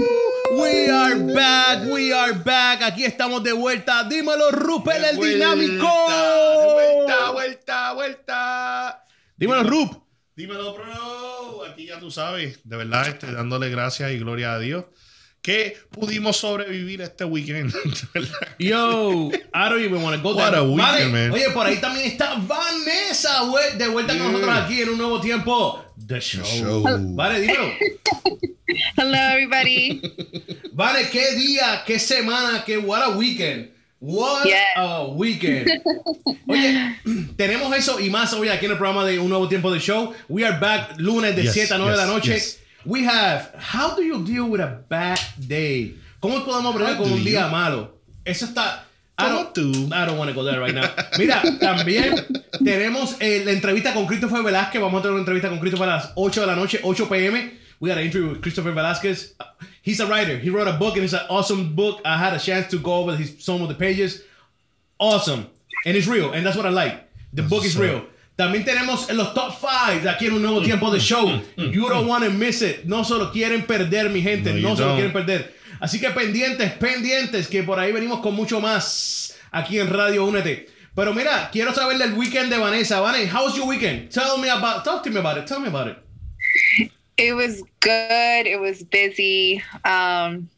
back, we are back. Aquí estamos de vuelta. Dímelo, Rupel, el dinámico. De vuelta, vuelta, vuelta. Dímelo, Rup. Dímelo, bro. Aquí ya tú sabes, de verdad, este, dándole gracias y gloria a Dios que pudimos sobrevivir este weekend. Yo, I don't even want to go What there. a weekend, Vale, man. Oye, por ahí también está Vanessa, de vuelta con nosotros aquí en un nuevo tiempo. The Show. Show. Vale, dímelo. Hello, everybody. Vale, qué día, qué semana, qué what a weekend. What Yes. a weekend. Oye, tenemos eso y más hoy aquí en el programa de Un Nuevo Tiempo de Show. We are back lunes de Yes, 7 a 9 de la noche. yes. We have, how do you deal with a bad day? ¿Cómo podemos bregar con un día you? malo? Eso está... I ¿Cómo don't, tú? I don't want to go there right now. Mira, también tenemos eh, la entrevista con Christopher Velázquez. Vamos a tener una entrevista con Christopher a las 8 de la noche, 8 p.m. We got an interview with Christopher Velázquez. He's a writer. He wrote a book and it's an awesome book. I had a chance to go over his, some of the pages. Awesome. And it's real. And that's what I like. The book is real. También tenemos en los top 5 aquí en un nuevo tiempo de show. You don't want to miss it. No solo quieren perder, mi gente. No, No, quieren perder. Así que pendientes, pendientes, que por ahí venimos con mucho más aquí en Radio Únete. Pero mira, quiero saber del weekend de Vanessa. Vanessa, how was your weekend? Tell me about, talk to me about it. Tell me about it. It was good. It was busy. Um,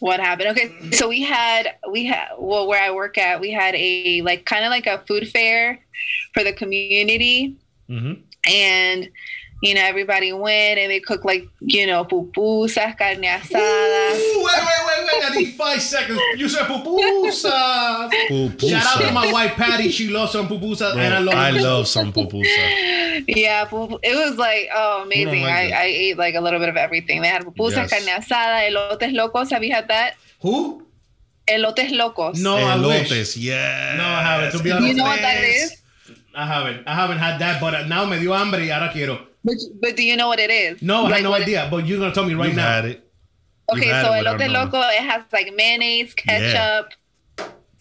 what happened? Okay, so we had we had well where I work at, we had a like kind of like a food fair for the community, Mhm. and you know everybody went and they cooked like you know pupusas, carne asada. Ooh, wait, wait, wait, wait. I need five seconds. You said pupusas. Pupusa. Shout out to my wife Patty. She loves some pupusas, Bro, and I love. I pupusas. love some pupusa. Yeah, it was like oh amazing. like I, that? I ate like a little bit of everything. They had pupusas, Yes. carne asada, elotes locos. Have you had that? Who? Elotes locos. No. Elotes, yeah. No, I haven't. To be Do honest, you know what that is? I haven't. I haven't had that, but now me dio hambre y ahora quiero. But, but do you know what it is? No, I Like have no what- idea, but you're gonna tell me right You've now. had it. You've Okay, had so it without elote knowing. loco, it has like mayonnaise, ketchup,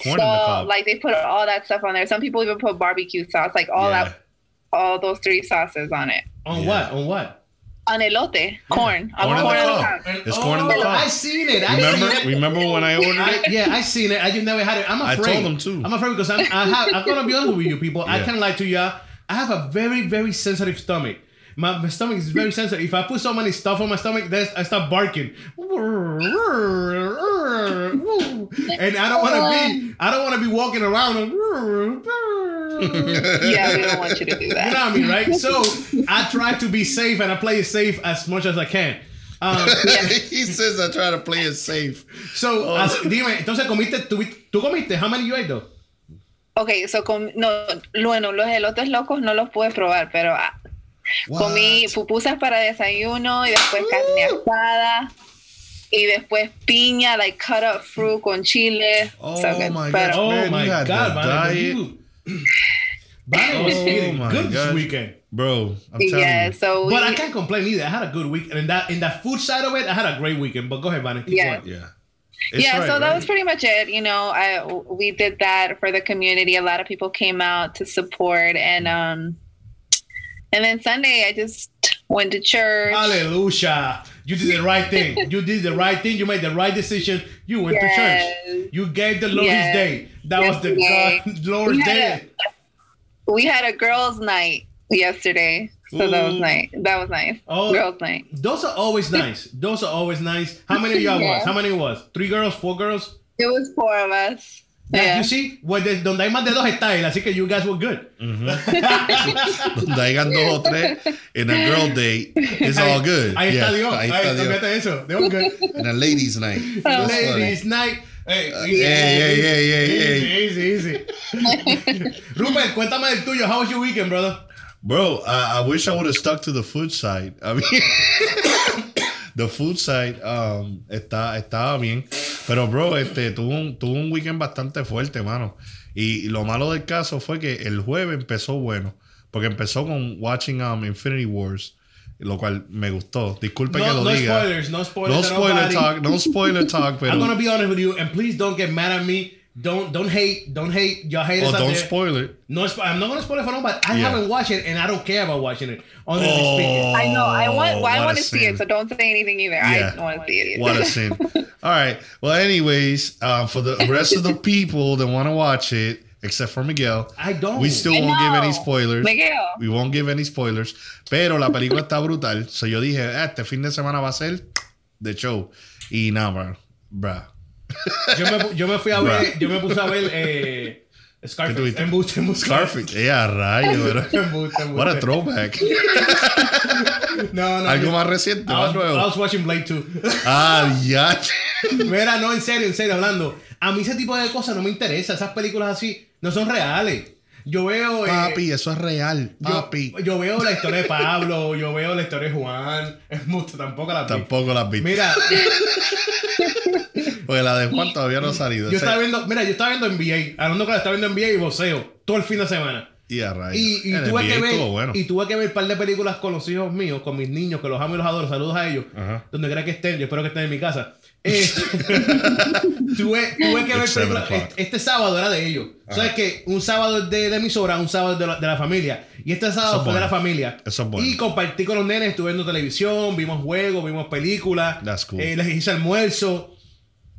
Corn in the Like they put all that stuff on there. Some people even put barbecue sauce, like all Yeah. that, all those three sauces on it. On Yeah. what? On what? On elote, corn, on Corn in corn the on the cob. cob. It's corn in the Oh, cob. I seen it. I Remember? seen it. Remember when I ordered I, it? yeah, I seen it. I just never had it. I'm I afraid. told them too. I'm afraid because I'm, I have. I'm gonna be honest with you, people. I can't lie to you. I have a very, very sensitive stomach. My, my stomach is very sensitive. If I put so many stuff on my stomach, then I start barking. And I don't want to be. I don't want to be walking around. Yeah, we don't want you to do that. You know what I mean, right? So I try to be safe and I play it safe as much as I can. Um, he says I try to play it safe. so, Oh. as- dime, entonces comiste, tú, tú comiste, how many you ate though? Okay, so com- no, bueno, los elotes locos no los pude probar, pero ah, comí pupusas para desayuno y después carne asada y después piña, like cut up fruit con chile. Oh So good. my Pero- gosh. Oh Man, my you had God, the diet. you- Vane was Oh eating my good this weekend. Bro, I'm telling Yeah, you. so But I can't complain either. I had a good week. And in that, in that food side of it, I had a great weekend. But go ahead, Vane. Keep Yeah. going. Yeah. It's yeah, right, so that right? was pretty much it. You know, I we did that for the community. A lot of people came out to support, and um, and then Sunday I just went to church. Hallelujah. You did the right thing. You did the right thing. You made the right decision. You went to church. You gave the Lord Yes. his day. That Yes, was the God. Lord's We day. We had a girls' night yesterday, so that was nice. That was nice. Oh. Girls' night. Those are always nice. Those are always nice. How many of y'all Yeah. was? How many was? Three girls, four girls? It was four of us. Yeah. Yeah. You see, well, there's- donde hay más de dos está él, así que you guys were good. Donde hayan dos o tres in a girl date, it's all good. Ahí está Yeah, Dios. Ahí Ahí está está Dios. eso. They were good. In a ladies' night. That's funny. Ladies night. Hey, Uh, yeah, yeah, yeah, yeah, easy, yeah. easy, easy. Rupert, cuéntame del tuyo. How was your weekend, brother? Bro, I, I wish I would have stuck to the food side. I mean, the food side um, está, estaba bien. Pero, bro, este, tuvo un, tuvo un weekend bastante fuerte, mano. Y, lo malo del caso fue que el jueves empezó bueno. Porque empezó con watching um, Infinity Wars. Lo cual me gustó. Disculpe No, que lo no diga. spoilers, no spoilers. No spoiler nobody. talk, no spoiler talk, pero. I'm gonna be honest with you, and please don't get mad at me. Don't don't hate, don't hate. Y'all haters oh, out don't there. spoil it. No, spo- I'm not gonna spoil it for nobody. I Yeah. haven't watched it, and I don't care about watching it. Honestly Oh, speaking. I know. I want. Well, I want to see it, so don't say anything either. Yeah. I want to see it. Either. What a sin. All right. Well, anyways, um, for the rest of the people that want to watch it, except for Miguel, I don't. we still I won't give any spoilers. Miguel. We won't give any spoilers. Pero la película está brutal. So yo dije, ah, este fin de semana va a ser de show. Y nada, bro. Bruh. Yo me, yo me fui a ver, yo me puse a ver eh, ¿Qué Scarface. Embuste, embuste. Scarfafe. Yeah, rayo, bro. Embuste, embuste. What a throwback. No, no. Algo yo- más reciente, I más was, I nuevo. was watching Blade 2. Ah, ya. Mira, no, en serio, en serio, hablando. A mí ese tipo de cosas no me interesa. Esas películas así no son reales. Yo veo. eh, Papi, eso es real. yo, Papi. yo veo la historia de Pablo, yo veo la historia de Juan. Es mucho, tampoco la vi. Tampoco las vi. Mira, Porque la de Juan todavía no ha salido. yo estaba viendo, mira, yo estaba viendo NBA, hablando que estaba viendo NBA y voceo todo el fin de semana. Y a rayos. Y, tuve NBA que ver bueno. y tuve que ver un par de películas con los hijos míos, con mis niños, que los amo y los adoro. Saludos a ellos. Ajá. Donde quiera que estén, yo espero que estén en mi casa. Eh, tuve, tuve que ver películas. Este, este sábado era de ellos. ¿Sabes qué? Un sábado es de la emisora, un sábado de la, de la familia. Y este sábado Eso fue de la familia. Eso es bueno. Y compartí con los nenes, estuve viendo televisión, vimos juegos, vimos películas. That's cool. Eh, les hice almuerzo.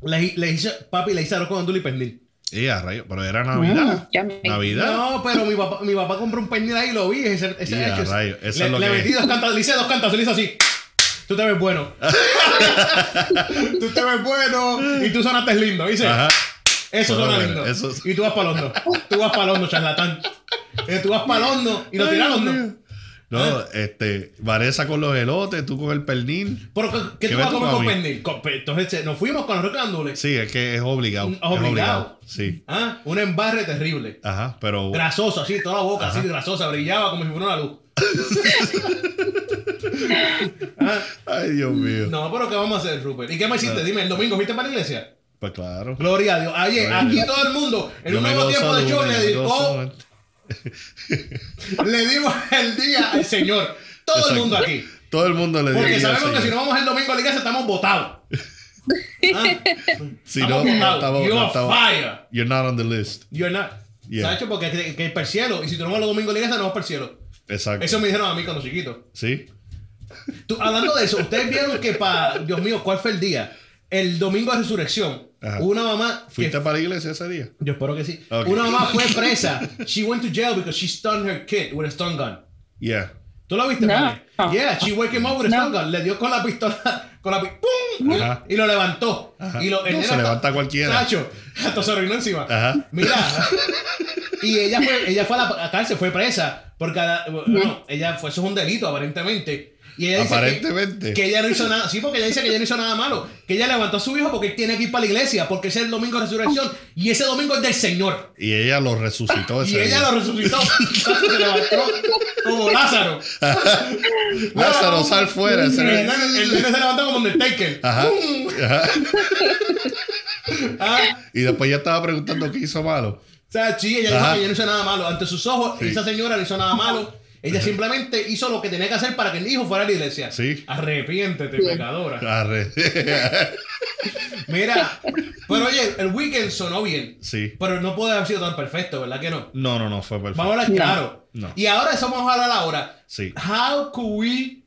Les, les hice, papi, le hice arroz con andul y pernil. Y a rayos. Pero era Navidad. Mm, ya me- Navidad. No, pero mi papá, mi papá compró un pernil ahí y lo vi. Ese, ese hecho es- rayo, eso le, es lo le que- metí dos cantos, le hice dos cantos, le hice así. Tú te ves bueno. tú te ves bueno y tú sonaste lindo. Dice, Ajá. eso suena bueno, lindo. eso es- Y tú vas para el hondo. Tú vas para el hondo, charlatán. Eh, tú vas para el hondo y lo tiras al hondo. No, este, Vanessa con los elotes, tú con el pernil. Pero, ¿qué, qué ¿Qué tú vas a comer con pernil? Con- Entonces eh, nos fuimos con los recándules. Sí, es que es obligado. Mm, Es obligado. Sí. Ah, un embarre terrible. Ajá, pero. Grasoso, así, toda la boca, Ajá. así grasosa, brillaba como si fuera una luz. Ah, Ay, Dios mío. no, pero ¿qué vamos a hacer, Rupert? ¿Y qué me hiciste? Dime, ¿el domingo fuiste para la iglesia? Pues claro. Gloria a Dios. Oye, Gloria a aquí todo el mundo, en Yo un nuevo tiempo de show, le, dedicó- le dimos el día al Señor. Todo el mundo aquí. Todo el mundo le dio Porque guía al sabemos que si no vamos el domingo a la iglesia, estamos votados. Ah, Si no, estamos no votados. estamos- You're estamos- fire. You're not on the list. You're not. Yeah. ¿Sabes? Porque que, que es para el cielo. Y si tú no vas los domingos a la iglesia, no vas para el cielo. Exacto. Eso me dijeron a mí cuando chiquito. Sí. Tú, hablando de eso, ustedes vieron que para. Dios mío, ¿cuál fue el día? El domingo de resurrección. Ajá. Una mamá. ¿Fuiste para la iglesia ese día? yo espero que sí. Ok. Una mamá fue presa. She went to jail because she stunned her kid with a stun gun. Yeah. ¿Tú lo viste, No. Yeah, she woke him up with a No. stun gun. Le dio con la pistola. Con la pi- ¡Pum! Y, Ajá. y lo levantó. Ajá. Y lo, No, se hasta- levanta cualquiera. Sacho, hasta se orinó encima. Ajá. Mira. y ella fue, ella fue a la cárcel, fue presa. Porque bueno, ella fue, eso es un delito, aparentemente. Y ella dice que- Aparentemente. Que, ella no hizo nada. Sí, porque ella dice que ella no hizo nada malo. Que ella levantó a su hijo porque él tiene que ir para la iglesia. Porque ese es el domingo de resurrección. Y ese domingo es del Señor. Y ella lo resucitó ese Y ella día. lo resucitó. Se levantó como Lázaro. Lázaro, sal fuera. El el se levantó como Undertaker. Ajá. Ajá. Ah, Y después ya estaba preguntando qué hizo malo. O sea, sí, ella dijo que ella no hizo nada malo. Ante sus ojos, Sí. esa señora no hizo nada malo. Ella simplemente hizo lo que tenía que hacer para que el hijo fuera a la iglesia. Sí. Arrepiéntete, pecadora. Arre. Mira, pero oye, el weekend sonó bien. Sí. Pero no puede haber sido tan perfecto, ¿verdad que no? No, no, no, fue perfecto. Vamos a hablar claro. No. Y ahora eso vamos a hablar ahora. Sí. How could we,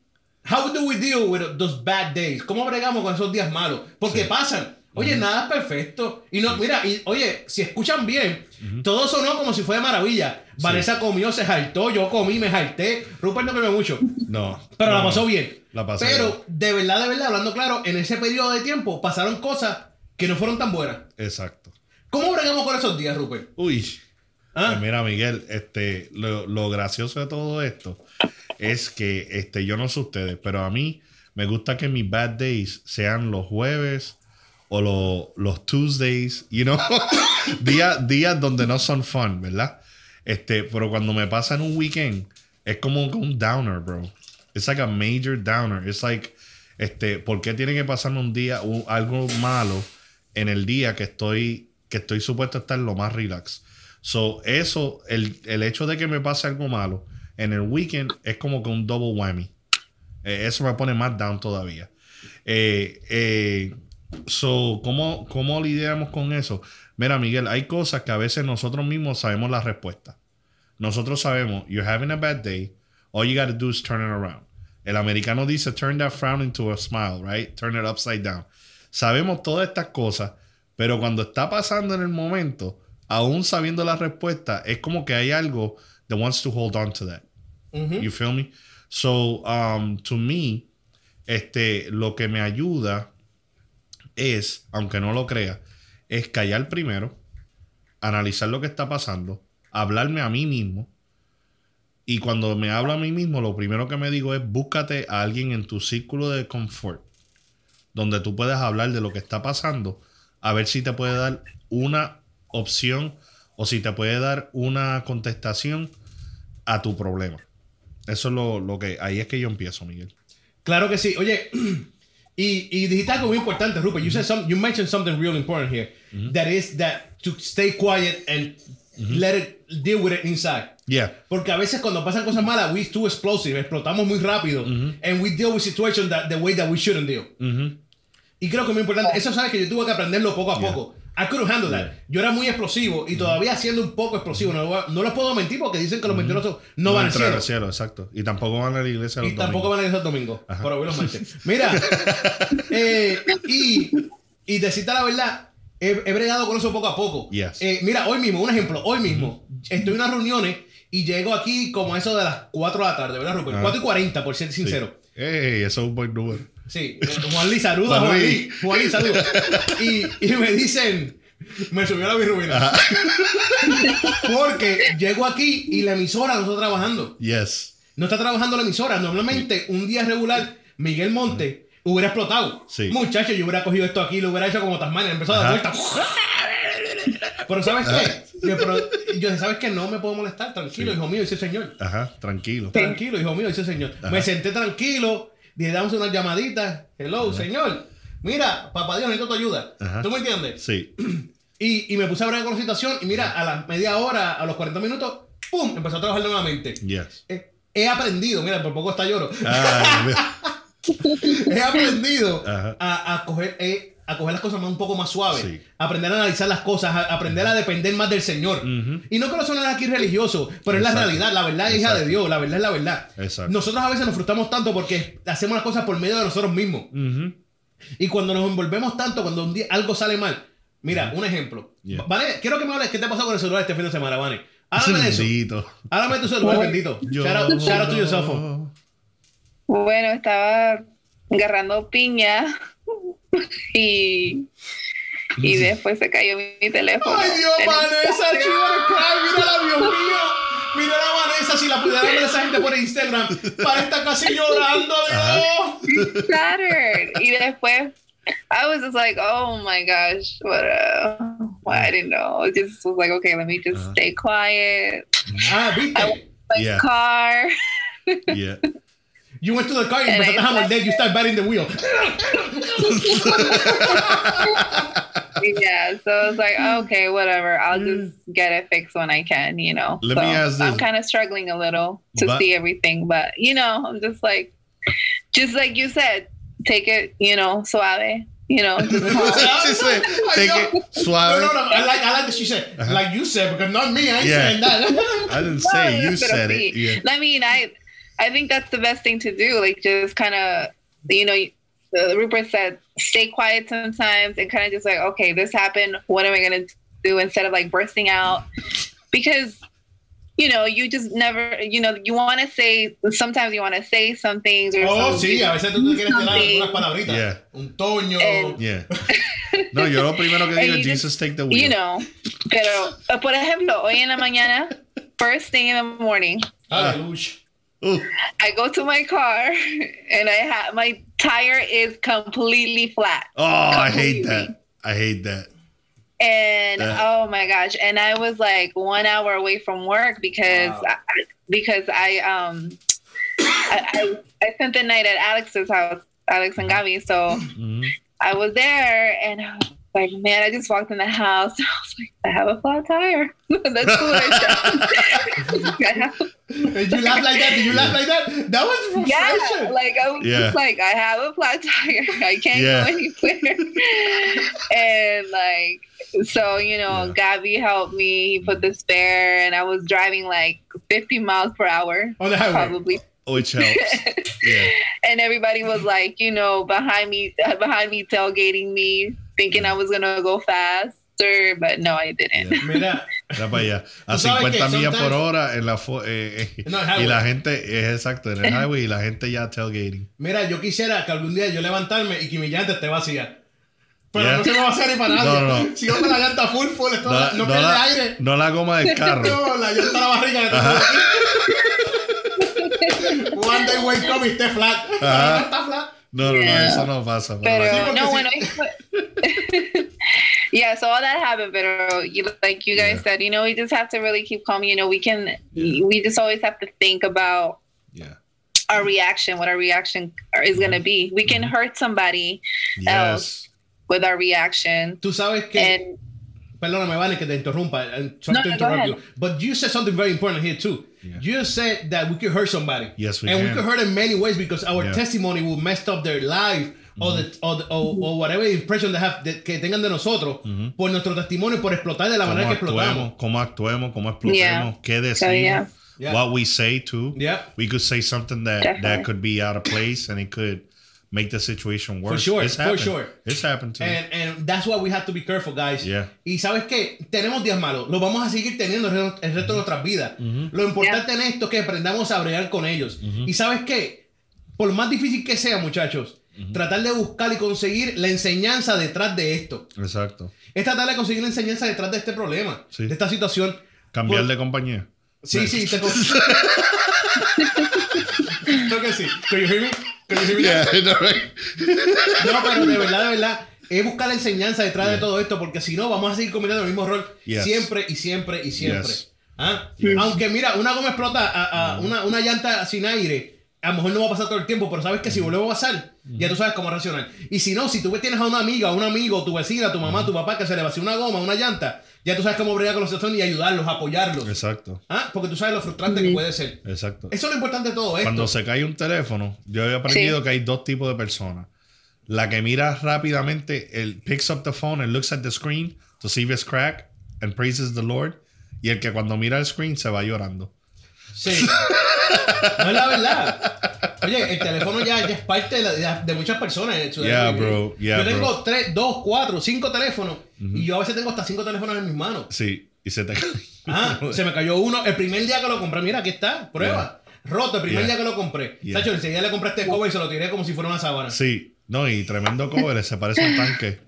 how do we deal with those bad days? ¿Cómo bregamos con esos días malos? Porque Sí. pasan. Oye, nada perfecto. Y no, mira, y, oye, si escuchan bien, todo sonó como si fuera maravilla. Vanessa comió, se jaltó, yo comí, me jalté. Rupert no comió mucho. No. Pero no, la pasó bien. La pasó Pero de verdad, de verdad, hablando claro, en ese periodo de tiempo pasaron cosas que no fueron tan buenas. Exacto. ¿Cómo bregamos con esos días, Rupert? Uy. ¿Ah? Pues mira, Miguel, este, lo, lo gracioso de todo esto es que este, yo no sé ustedes, pero a mí me gusta que mis bad days sean los jueves o lo- los Tuesdays, you know, días, días donde no son fun, ¿verdad? Este, pero cuando me pasa en un weekend, es como un downer, bro. It's like a major downer. It's like, este, ¿por qué tiene que pasarme un día, un- algo malo en el día que estoy, que estoy supuesto a estar lo más relax. So, eso, el, el hecho de que me pase algo malo en el weekend es como que un double whammy. Eh, eso me pone más down todavía. Eh, eh, so, ¿cómo, ¿cómo lidiamos con eso? Mira, Miguel, hay cosas que a veces nosotros mismos sabemos la respuesta. Nosotros sabemos, you're having a bad day, all you gotta do is turn it around. El americano dice, turn that frown into a smile, right? Turn it upside down. Sabemos todas estas cosas, pero cuando está pasando en el momento, aún sabiendo la respuesta, es como que hay algo that wants to hold on to that. You feel me? So, um, to me, este, lo que me ayuda es, aunque no lo crea, es callar primero, analizar lo que está pasando, hablarme a mí mismo. Y cuando me hablo a mí mismo, lo primero que me digo es búscate a alguien en tu círculo de confort, donde tú puedas hablar de lo que está pasando, a ver si te puede dar una opción o si te puede dar una contestación a tu problema. Eso es lo, lo que, ahí es que yo empiezo, Miguel. Claro que sí. Oye, y, y dijiste algo muy importante, Rupert. You said some, you mentioned something real important here. That is that to stay quiet and let it deal with it inside. Yeah. Porque a veces cuando pasan cosas malas, we too explosive, explotamos muy rápido, and we deal with situations that the way that we shouldn't deal. Y creo que es muy importante. Eso sabes que yo tuve que aprenderlo poco a poco. I handle that. Yo era muy explosivo y todavía siendo un poco explosivo. No, lo voy no puedo mentir porque dicen que los mentirosos no van al entrar cielo. al cielo, exacto. Y tampoco van a la iglesia los Y tampoco van a ir el domingo. Pero hoy los martes. Mira, eh, y, y decirte la verdad, he, he bregado con eso poco a poco. Yes. Eh, mira, hoy mismo, un ejemplo, hoy mismo, estoy en unas reuniones y llego aquí como a eso de las 4 de la tarde, ¿verdad, Rupert? Ajá. 4 y 40, por ser Sí. sincero. Ey, eso es un buen número. Sí, Juan Lee, saluda, Juan Luis. Saluda. Y, y me dicen, me subió la birrubina. Porque llego aquí y la emisora no está trabajando. Yes. No está trabajando la emisora. Normalmente, un día regular, Miguel Monte hubiera explotado. Sí. Muchacho, yo hubiera cogido esto aquí, lo hubiera hecho como Tasmania, empezado a dar. Pero ¿sabes qué? Yo, pero, yo, ¿sabes qué? No me puedo molestar. Tranquilo, Sí. hijo mío, dice el señor. Ajá, tranquilo. Tranquilo, hijo mío, dice el señor. Ajá. Me senté tranquilo, le damos unas llamaditas. Hello, señor. Mira, papá Dios, necesito tu ayuda. Ajá. ¿Tú me entiendes? Sí. Y, y me puse a hablar con la situación y mira, a la media hora, a los 40 minutos, ¡pum! Empezó a trabajar nuevamente. Yes. Eh, He aprendido, mira, por poco está lloro. Ay, He aprendido a, a coger, a coger las cosas más, un poco más suaves. Sí. Aprender a analizar las cosas, a aprender a depender más del Señor. Ujú. Y no que lo sonar aquí religioso, pero es la realidad. La verdad es hija de. Dios. La verdad es la verdad. Exacto. Nosotros a veces nos frustramos tanto porque hacemos las cosas por medio de nosotros mismos. Y cuando nos envolvemos tanto, cuando un día algo sale mal. Mira, un ejemplo. Yeah. Vane, quiero que me hables qué te ha pasado con el celular este fin de semana, Vane. Háblame de eso. Bendito. Háblame de tu celular, bendito. Shout out, shout out to your cell phone. Bueno, estaba agarrando piña y, y después se cayó mi, mi teléfono. Ay, Dios, Vanessa, she wanna cry. Mírala, Dios mío. Mira a Vanessa, si la pudiera ver esa gente por Instagram. Para estar casi llorando, Dios. shattered. Y después, I was just like, oh my gosh, what uh, well, I didn't know. I just was like, okay, let me just Uh-huh. stay quiet. Ah, I Yeah. car. Yeah. You went to the car y And empezaste I- a morder. You start batting the wheel. yeah, so I was like, okay, whatever. I'll just mm. get it fixed when I can, you know. Let so me ask I'm kind of struggling a little to But- see everything, but you know, I'm just like, just like you said, take it, you know, suave, you know. Just calm. She said, take I it suave. No, no, no. I like, I like that she said, uh-huh. like you said, because not me. I ain't Yeah. saying that. I didn't say you said it. Yeah. I mean, I, I think that's the best thing to do. Like, just kind of, you know, uh, Rupert said, stay quiet sometimes and kind of just like, okay, this happened. What am I gonna do instead of like bursting out? Because, you know, you just never, you know, you want to say. Sometimes you want to say some things or. Oh, some- sí, a veces tú quieres tirar unas palabritas. Yeah. Un toño. And- Yeah. No, yo lo primero que digo you es just- Jesus take the wheel. You know, pero por ejemplo, hoy en la mañana, first thing in the morning, Aleluya. I go to my car and I have my tire is completely flat. Oh, I hate that. I hate that. And Yeah. oh my gosh, and I was like one hour away from work because Wow. I, because I um I, I I spent the night at Alex's house, Alex and Gabi. So Mhm. I was there and like, man, I just walked in the house. I was like, I have a flat tire. That's what I said. Did you laugh like that? Did you laugh like that? That was frustration. yeah, like I was Yeah. just like, I have a flat tire. I can't Yeah. go anywhere. and like, so you know, Yeah. Gabby helped me. He put the spare, and I was driving like 50 miles per hour, On the highway. probably. Which helps. Yeah. and everybody was like, you know, behind me, behind me, tailgating me, thinking I was gonna go faster, but no, I didn't. Yeah. Mira, Era para allá. A Tú sabes 50 que millas por hora en la eh, eh, y highway. la gente es exacto en el highway y la gente ya tailgating. mira, yo quisiera que algún día yo levantarme y que mi llanta esté vacía. Pero Yeah. no se me va a hacer ni para nadie. No, no, no. Si yo con la llanta full, full, esto No, no, no pierde la, aire. no la goma del carro. No, la llanta la barriga la tengo. One day wake up y esté flat. Ajá. No está flat. No, no, no, Yeah. eso no pasa. pero Pero Sí, porque no, sí. bueno, yeah, so all that happened, but you, like you guys Yeah. said, you know, we just have to really keep calm. You know, we can, we just always have to think about yeah. our reaction, what our reaction is going to be. We can mm-hmm. hurt somebody Yes. with our reaction, Tú sabes que. and Perdóname, Vane, que te interrumpa. I'm sorry No, to no, go interrupt ahead. you. But you said something very important here, too. Yeah. You said that we could hurt somebody. Yes, we and can. we could hurt in many ways because our Yeah. testimony will mess up their life or, the, mm-hmm. or, the- or, or whatever impression they have, de- que tengan de nosotros mm-hmm. por nuestro testimonio, por explotar de la Cómo manera que explotamos. actuemos, cómo actuemos, cómo explotemos, Yeah. qué So, decimos, yeah. Yeah. what we say too. Yeah. We could say something that Definitely. that could be out of place and it could make the situation worse. sure, It's for sure. It's happened too. And, and that's why we have to be careful, guys. Yeah. Y sabes qué, tenemos días malos, los vamos a seguir teniendo el resto, el resto de nuestras vidas. Lo importante en esto es que aprendamos a bregar con ellos. Y sabes qué, por más difícil que sea, muchachos, tratar de buscar y conseguir la enseñanza detrás de esto. Exacto. Es tratar de conseguir la enseñanza detrás de este problema, Sí. de esta situación. Cambiar Por- de compañía. Sí, sí, te Creo que sí. Can you hear me? Yeah, right? No, pero de verdad, de verdad, es buscar la enseñanza detrás de todo esto, porque si no, vamos a seguir cometiendo el mismo error Yes. siempre y siempre y siempre. Yes. ¿Ah? Aunque mira, una goma explota, a- a una, una llanta sin aire, a lo mejor no va a pasar todo el tiempo, pero sabes que si vuelve a pasar, ya tú sabes cómo reaccionar. Y si no, si tú tienes a una amiga, a un amigo, tu vecina, tu mamá, tu papá, que se le vacía una goma, una llanta, ya tú sabes cómo bregar con la situación y ayudarlos, apoyarlos. Exacto. ¿Ah? Porque tú sabes lo frustrante que puede ser. Exacto. Eso es lo importante de todo esto. Cuando se cae un teléfono, yo he aprendido Sí. que hay dos tipos de personas. La que mira rápidamente, el picks up the phone and looks at the screen to see if it's cracked and praises the Lord. Y el que cuando mira el screen se va llorando. Sí. No es la verdad. Oye, el teléfono ya, ya es parte de, la- de- muchas personas. en Yeah, bro. Yeah, Yo tengo bro. tres, dos, cuatro, cinco teléfonos. Y yo a veces tengo hasta cinco teléfonos en mis manos. Sí, y se te cae. Ah, se me cayó uno el primer día que lo compré. Mira, aquí está, prueba. Roto el primer día que lo compré. Sacho, enseguida le compré este cover y se lo tiré como si fuera una sábana. Sí, Sí, no, y tremendo cover, se parece a un tanque.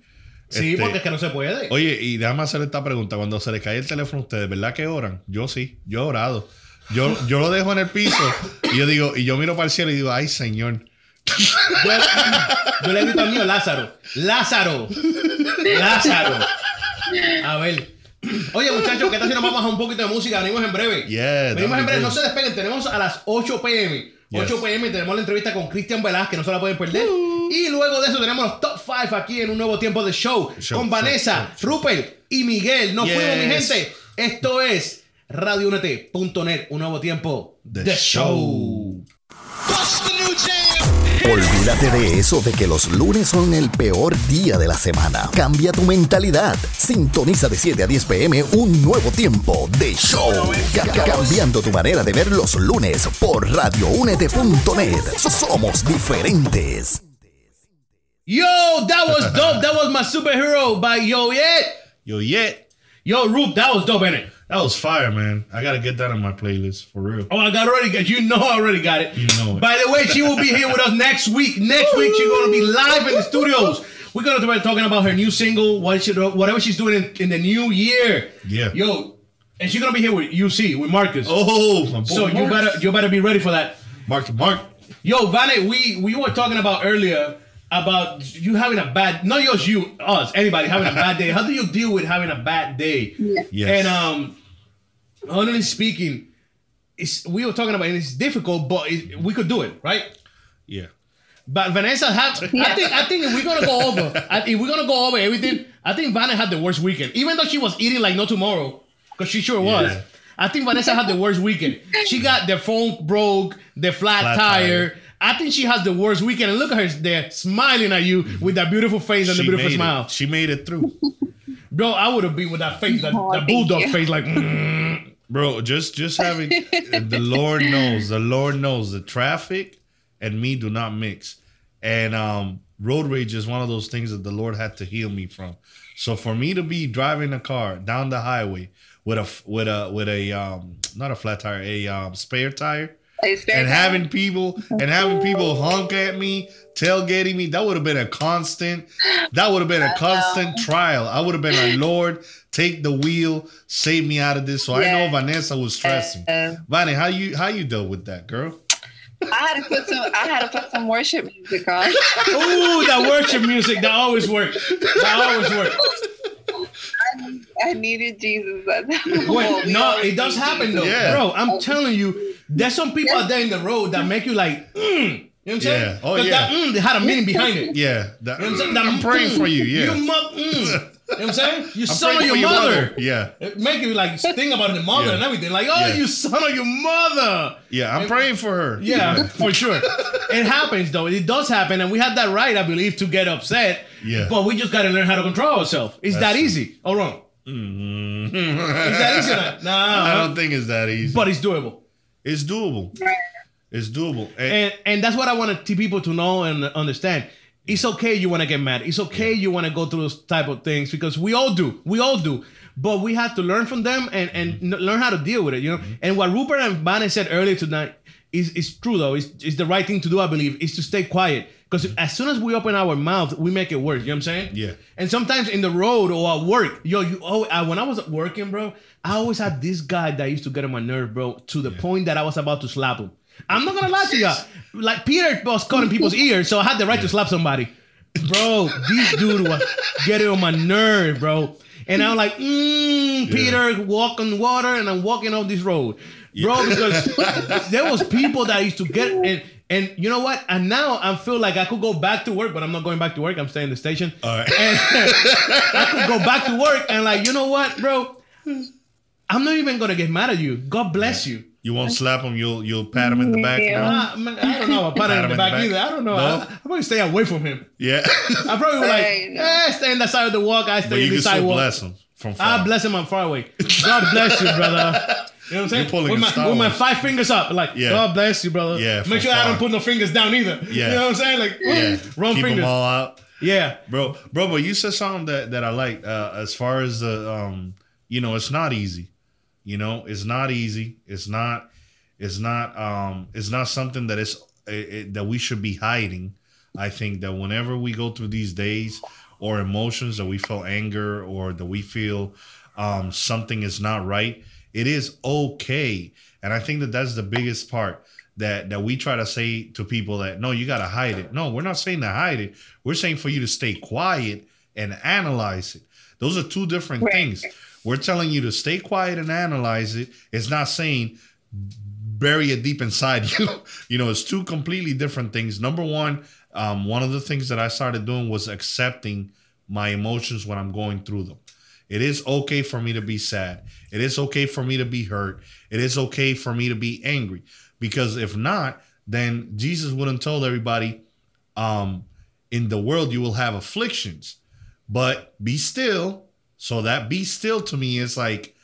Este, porque es que no se puede. Oye, y déjame hacer esta pregunta. Cuando se les cae el teléfono a ustedes, ¿verdad que oran? Yo sí, yo he orado. Yo, yo lo dejo en el piso y yo digo, y yo miro para el cielo y digo, ay señor. Yo, yo le grito al mío, Lázaro. Lázaro. Lázaro. A ver. Oye, muchachos, ¿qué tal si nos vamos a un poquito de música? Venimos en breve. Yeah, Venimos en breve. No se despeguen. Tenemos a las 8 pm. 8 Yes. pm tenemos la entrevista con Cristian Velázquez, no se la pueden perder. Uh. Y luego de eso tenemos los top 5 aquí en un nuevo tiempo de show. Show, con show, Vanessa, show, Rupert y Miguel. Nos Yes. fuimos, mi gente. Esto es radiounete.net, un nuevo tiempo The de show. Olvídate de eso de que los lunes son el peor día de la semana. Cambia tu mentalidad. Sintoniza de 7 a 10 pm un nuevo tiempo de show. Ca- ca- cambiando tu manera de ver los lunes por radioúnete.net. Somos diferentes. Yo, that was dope. That was my superhero by Yo Yet. Yo, yeah, Yo, Rup, that was dope, innit? That was fire, man. I gotta get that on my playlist for real. Oh, I got already got you know I already got it. You know it. By the way, she will be here with us next week. Next week she's gonna be live in the studios. We're gonna be talking about her new single, what she, whatever she's doing in, in the new year. Yeah. Yo, and she's gonna be here with UC with Marcus. Oh, my boy so you better you better be ready for that. Mark, Mark. Yo, Vane, we we were talking about earlier about you having a bad not just you, us, anybody having a bad day. How do you deal with having a bad day? Yes. And um, honestly speaking, it's we were talking about it, it's difficult, but it, we could do it, right? Yeah. But Vanessa had. I think. I think if we're gonna go over, I- if we're gonna go over everything, I think Vanessa had the worst weekend. Even though she was eating like no tomorrow, because she sure was. Yeah. I think Vanessa had the worst weekend. She got the phone broke, the flat, Flat tire. tire. I think she has the worst weekend. And look at her there, smiling at you with that beautiful face and the beautiful smile. it. She made it through. Bro, I would have been with that face, that, Oh, that bulldog you. face, like. mm. Bro, just just having the Lord knows, the Lord knows the traffic and me do not mix. And um road rage is one of those things that the Lord had to heal me from. So for me to be driving a car down the highway with a with a with a um not a flat tire, a um spare tire It's very and having people and having people oh. honk at me, tailgating me, that would have been a constant. That would have been a constant trial. I would have been like, Lord, take the wheel, save me out of this. So I know Vanessa was stressing. Vanny, how you how you dealt with that, girl? I had to put some. I had to put some worship music on. Ooh, that worship music, that always works. That always works. I needed Jesus. That's Wait, We no, it does need happen though, Yeah. bro. I'm telling you, there's some people out there in the road that make you like, mm. You know what I'm saying? Yeah. Oh, 'Cause yeah. That, mm, they had a meaning behind it. Yeah, that, You know what I'm saying? That, I'm praying mm, for you. Yeah, You, mo- mm. you know what I'm saying? You I'm son of praying your, for mother. Yeah, It make you like think about the mother Yeah. and everything. Like, oh, Yeah. you son of your mother. yeah. I'm praying for her. Yeah, for sure. It happens though. It does happen, and we have that right, I believe, to get upset. Yeah. But we just gotta learn how to control ourselves. It's That's that true. easy or wrong? Mhm. Is that easy? or not? No, I don't think it's that easy. but it's doable. it's doable. It's doable. And- And and that's what I want to people to know and understand. It's okay you want to get mad. It's okay you want to go through those type of things because we all do. We all do. But we have to learn from them and and Mm-hmm. learn how to deal with it. You know. And what Rupert and Bannon said earlier tonight is is true though. It's, it's the right thing to do. I believe is to stay quiet because as soon as we open our mouth, we make it worse. You know what I'm saying? Yeah. And sometimes in the road or at work, yo, you oh, I, when I was working, bro, I always had this guy that used to get on my nerve, bro, to the point that I was about to slap him. I'm not gonna lie to you. Like Peter was cutting people's ears, so I had the right to slap somebody. Bro, this dude was getting on my nerve, bro. And I'm like, mm, Peter, walk on water, and I'm walking off this road, bro, because there was people that used to get and and you know what? And now I feel like I could go back to work, but I'm not going back to work. I'm staying in the station. All right. And I could go back to work and like, you know what, bro? I'm not even gonna get mad at you. God bless you. you won't slap him. You'll you'll pat him in the back. Yeah. No? Man, I don't know. about Pat him in him the back either. I don't know. No? I, I'm probably stay away from him. Yeah. I probably would like, eh, stay in the side of the walk. I but stay you in the can still sidewalk. bless him from far. I bless him. I'm far away. God bless you, brother. You know what I'm saying? You're pulling with, my, Star with my five fingers up, like Yeah. God bless you, brother. Yeah, Make sure I don't put no fingers down either. Yeah. You know what I'm saying? Like, Yeah. wrong Keep fingers. them all out. Yeah. bro bro but you said something that that i like uh as far as the um you know it's not easy you know it's not easy it's not it's not um it's not something that is it, it- that we should be hiding i think that whenever we go through these days or emotions that we feel anger or that we feel um something is not right it is okay. And i think that that's the biggest part that that we try to say to people that no you got to hide it. No we're not saying to hide it. We're saying for you to stay quiet and analyze it. Those are two different Right. things. We're telling you to stay quiet and analyze it. It's not saying bury it deep inside you. You know it's two completely different things. Number one um, one of the things that i started doing was accepting my emotions when i'm going through them it is okay for me to be sad. It is okay for me to be hurt. It is okay for me to be angry. Because if not, then Jesus wouldn't tell everybody, um, in the world you will have afflictions, but be still. So that be still to me is like,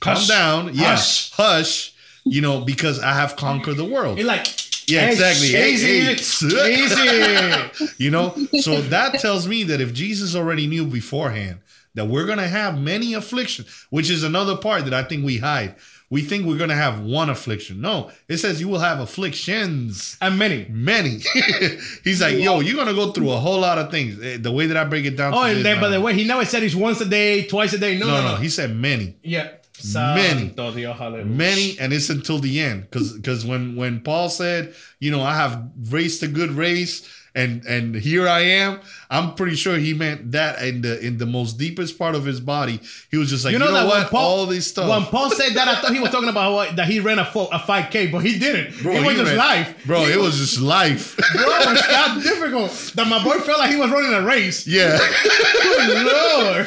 calm Hush. down. Yeah. Hush. You know, because I have conquered the world. It's like, Yeah, hey, exactly. Hey, Easy, hey. easy. you know so that tells me that if jesus already knew beforehand that we're going to have many afflictions which is another part that i think we hide we think we're going to have one affliction no it says you will have afflictions and many. many he's like yo you're going to go through a whole lot of things Eh, the way that i break it down Oh, and then, by the way, he never said it's once a day, twice a day. No, no, no, no he said many yeah. Many. Santo Dios, hallelujah. many and it's until the end because because when when paul said you know i have raced a good race and and here I am. I'm pretty sure he meant that in the in the most deepest part of his body. He was just like, you know, that when what? Paul- All this stuff. When Paul said that, I thought he was talking about what, that he ran a, a 5K, but he didn't. Bro, it was just ran- life. Bro, it was just life. Bro, it's that difficult. That my boy felt like he was running a race. yeah. Good Lord.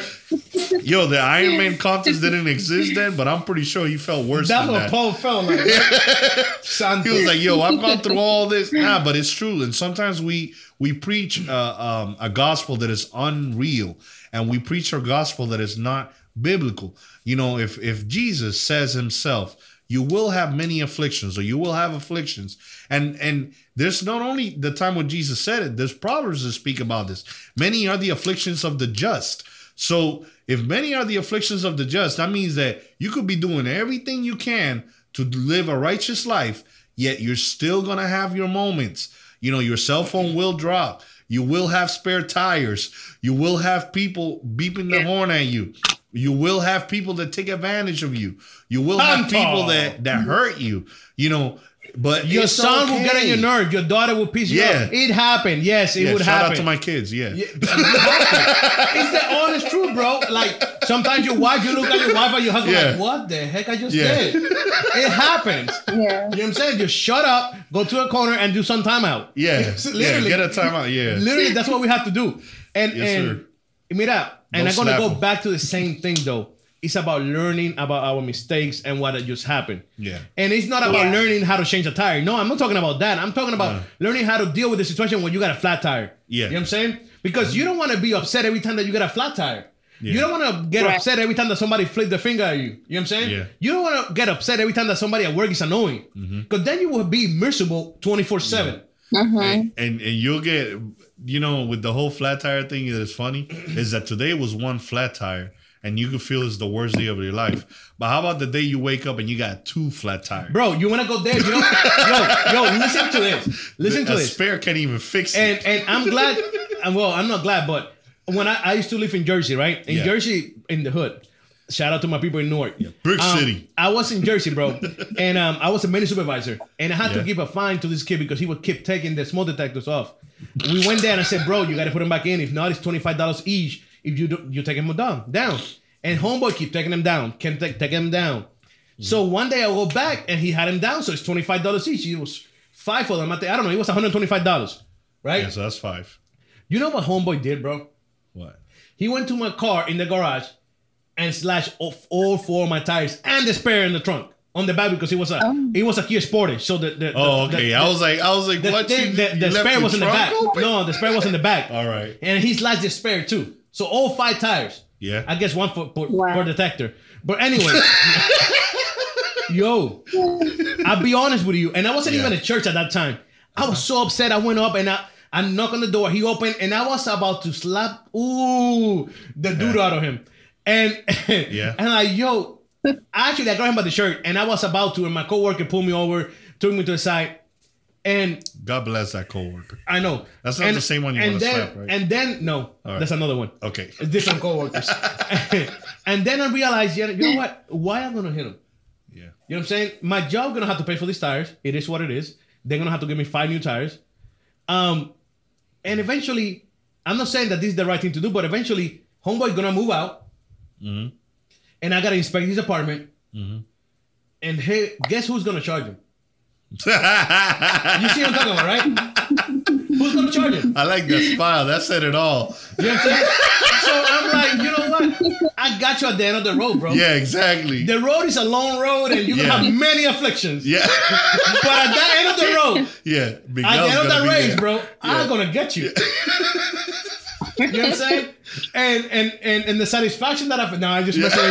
Yo, the Iron Man contest didn't exist then, but I'm pretty sure he felt worse That's than what that. Paul felt like. Santo. he was like, "Yo, I've gone through all this." Nah, but it's true. And sometimes we we preach uh, um, a gospel that is unreal, and we preach a gospel that is not biblical. You know, if if Jesus says Himself, "You will have many afflictions," or "You will have afflictions," and and there's not only the time when Jesus said it. There's proverbs that speak about this. Many are the afflictions of the just. So if many are the afflictions of the just, that means that you could be doing everything you can to live a righteous life, yet you're still gonna have your moments. You know, your cell phone will drop. You will have spare tires. You will have people beeping the horn at you. You will have people that take advantage of you. You will have people that that hurt you. You know, but Your it's son will get on your nerve. Your daughter will piss you Yeah. off. It happened. Yes, it Yeah, would shout happen. out to my kids. Yeah. Yeah, it's the honest truth, bro. Like sometimes your wife, you look at your wife or your husband, Yeah. like, what the heck I just Yeah. did? It happens. Yeah. You know what I'm saying? Just shut up, go to a corner, and do some timeout. Yeah. It's yeah. literally, Get a timeout. Yeah. literally, that's what we have to do. And Yes, and sir. mira, and I'm gonna go back to the same thing though. It's about learning about our mistakes and what just happened. Yeah. And it's not about Yeah. learning how to change a tire. No, I'm not talking about that. I'm talking about No. learning how to deal with the situation when you got a flat tire. Yeah. You know what I'm saying? Because you don't want to be upset every time that you get a flat tire. Yeah. You don't want to get Right. upset every time that somebody flipped their finger at you. You know what I'm saying? Yeah. You don't want to get upset every time that somebody at work is annoying. Mm-hmm. Because then you will be miserable 24 7. Mm-hmm. and, and and you'll get you know with the whole flat tire thing that is funny is that today was one flat tire and you can feel it's the worst day of your life but how about the day you wake up and you got two flat tires Bro, you want to go there? You know? yo, yo, listen to this. Listen to a this. spare can't even fix and it and I'm glad. and well, I'm not glad, but when I, I used to live in Jersey, right? In Yeah. Jersey, in the hood. Shout out to my people in Newark. Brick Um, City. I was in Jersey, bro, and um, I was a mini supervisor, and I had Yeah. to give a fine to this kid because he would keep taking the smoke detectors off. We went there and I said, "Bro, you got to put them back in. If not, it's twenty five dollars each. If you do, you take them down, down." And homeboy keep taking them down, kept take, taking them down. Mm. So one day I go back and he had him down, so it's twenty five dollars each. It was five of them. I, think, I don't know. It was one hundred twenty five dollars, right? yeah so that's five You know what homeboy did, bro? what He went to my car in the garage and slashed off all four of my tires and the spare in the trunk on the back because it was a oh. it was a Kia Sportage. So the, the oh the- okay the, i was like i was like the, what thing- you, the, you the spare was in the back. open? No, the spare was in the back. all right And he slashed the spare too. So all five tires. Yeah. I guess one for for, Wow. for detector. But anyway. yo, I'll be honest with you. And I wasn't Yeah. even at church at that time. I was uh-huh. so upset. I went up and I I knocked on the door. He opened and I was about to slap ooh the dude out of him. And Yeah. and like, yo, actually I got him by the shirt and I was about to, and my coworker pulled me over, took me to the side. And god bless that coworker I know. That's not And- the same one you and wanna then, slap, right? And then no, right. that's another one. okay It's different coworkers. and then I realized, you know, you know what? Why I'm gonna hit him? yeah You know what I'm saying? My job gonna have to pay for these tires. It is what it is. They're gonna have to give me five new tires. Um, and eventually, I'm not saying that this is the right thing to do, but eventually, homeboy gonna move out, Mhm. and I gotta inspect his apartment. Mm. And hey, guess who's gonna charge him? You see what I'm talking about, right? who's gonna charge him? i like that smile that said it all You know what I'm saying? so I'm like, you know what? I got you at the end of the road, bro. yeah exactly The road is a long road, and you're Yeah. have many afflictions. yeah But at the end of the road, yeah at the end of be race, there. bro, I'm gonna get you. you know what I'm saying? And and and and the satisfaction that I no, I just messed with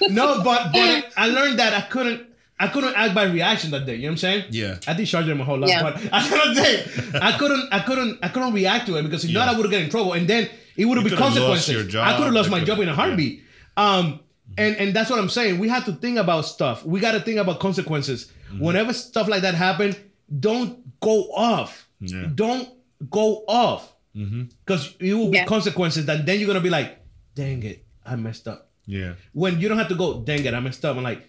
you. no, but but I learned that I couldn't I couldn't act by reaction that day. You know what I'm saying? Yeah. I did charge them my whole lot, Yeah. but at the end of the day, I couldn't I couldn't I couldn't react to it because if not, I would have get in trouble, and then it would have been could've lost consequences. your job. I could have lost my job in a yeah. heartbeat. Um, and and that's what I'm saying. We have to think about stuff. We got to think about consequences. Mm-hmm. Whenever stuff like that happen, don't go off. Yeah. Don't go off because it will be Yeah. consequences. That then you're gonna be like, dang it, I messed up. yeah When you don't have to go, dang it, I messed up. I'm like,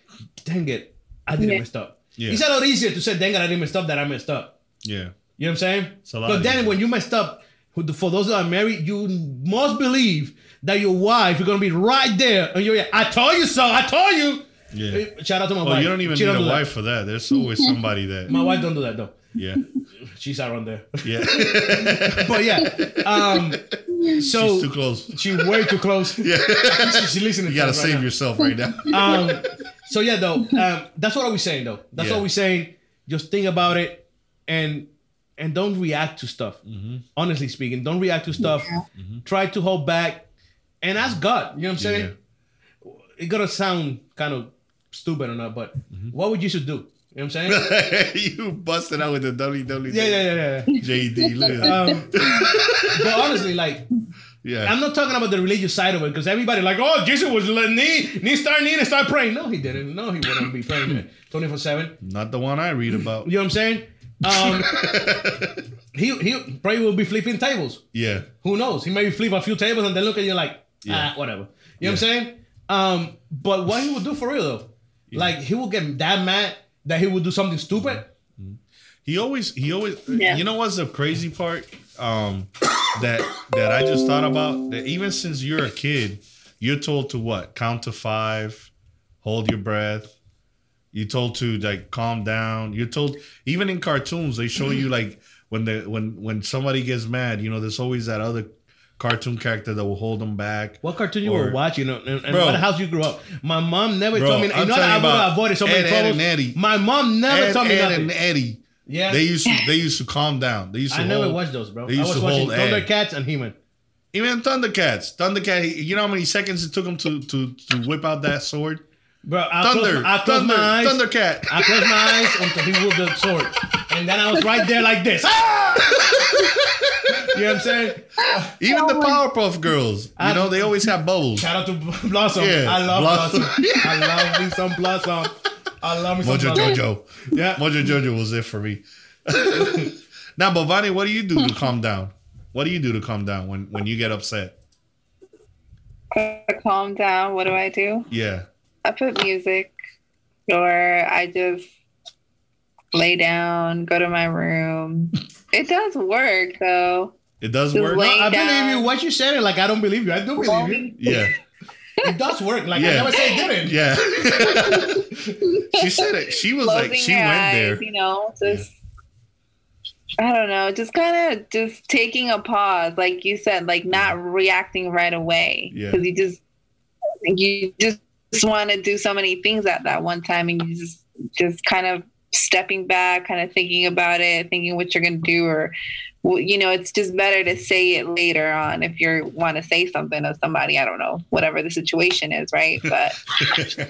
dang it, I didn't Yeah. mess up. Yeah. It's a lot easier to say, dang it, I didn't mess up than I messed up. yeah You know what I'm saying? It's a But then when you messed up, for those that are married, you must believe that your wife is gonna be right there, and you're. I told you so. I told you. Yeah. Shout out to my Well, wife. you don't even She need a do that. wife for that. There's always somebody there. My wife don't do that though. Yeah. She's around there. Yeah. but yeah, um, so She's too close. She's way too close. Yeah. She, she listening. You to gotta us right save yourself right now. Um, so yeah, though, um, that's what I was saying though. That's Yeah. what we're saying. Just think about it, and and don't react to stuff. Mm-hmm. Honestly speaking, don't react to stuff. Try to hold back, and ask God. You know what I'm saying? It's gonna sound kind of stupid or not, but Mm-hmm. what would you should do? You know what I'm saying? you busted out with the WWE. yeah, yeah, yeah, yeah. yeah. JD. Look. Um, but honestly, like yeah. I'm not talking about the religious side of it because everybody like, oh, Jesus was letting knee, knee start knee and start praying. No, he didn't. No, he wouldn't be praying 24 seven. Not the one I read about. You know what I'm saying? Um, he he probably will be flipping tables. Yeah. Who knows? He may flip a few tables and then look at you like, Yeah. ah, whatever. You know what I'm saying? Um, but what he would do for real though, like he will get that mad that he would do something stupid. He always, he always. Yeah. You know what's the crazy part? Um, that that I just thought about. That even since you're a kid, you're told to what? Count to five, hold your breath. You're told to like calm down. You're told even in cartoons they show you like when the when when somebody gets mad. You know, there's always that other cartoon character that will hold them back. What cartoon you were watching and, and Bro. what house you grew up? My mom never Bro, told me. You know I would have avoided so many Ed, troubles. My mom never Ed, told me Ed nothing. and Eddie. Yeah. They used to they used to calm down. They used to I never hold, watched those, bro. They I used was to watching hold Ed. Thundercats and He-Man. Even Thundercats. Thundercat. You know how many seconds it took him to to to whip out that sword? Bro, I Thunder. closed, I closed Thunder. my eyes. Thundercat. I closed my eyes until he wielded the sword. And then I was right there like this. Ah! you know what I'm saying? Even the Powerpuff Girls. You I- know they always have bubbles. Shout out to Blossom. Yeah, I love Blossom. Blossom. I love me some Blossom. I love me Mojo Jojo. Yeah. Mojo Jojo was it for me. now, Bovani, what do you do to calm down? What do you do to calm down when when you get upset? Uh, calm down. What do I do? Yeah. I put music, or I just lay down, go to my room. It does work though. It does Just work. lay- I believe you. What you said, like I don't believe you. I do believe you. Yeah. It does work. Like I never said it didn't. Yeah. she said it. She was Closing like, she went eyes, there. you know, just I don't know, just kind of just taking a pause, like you said, like not reacting right away Yeah. because you just you just want to do so many things at that one time, and you just just kind of stepping back, kind of thinking about it, thinking what you're gonna do, or well, you know, it's just better to say it later on if you want to say something to somebody. I don't know, whatever the situation is, right? But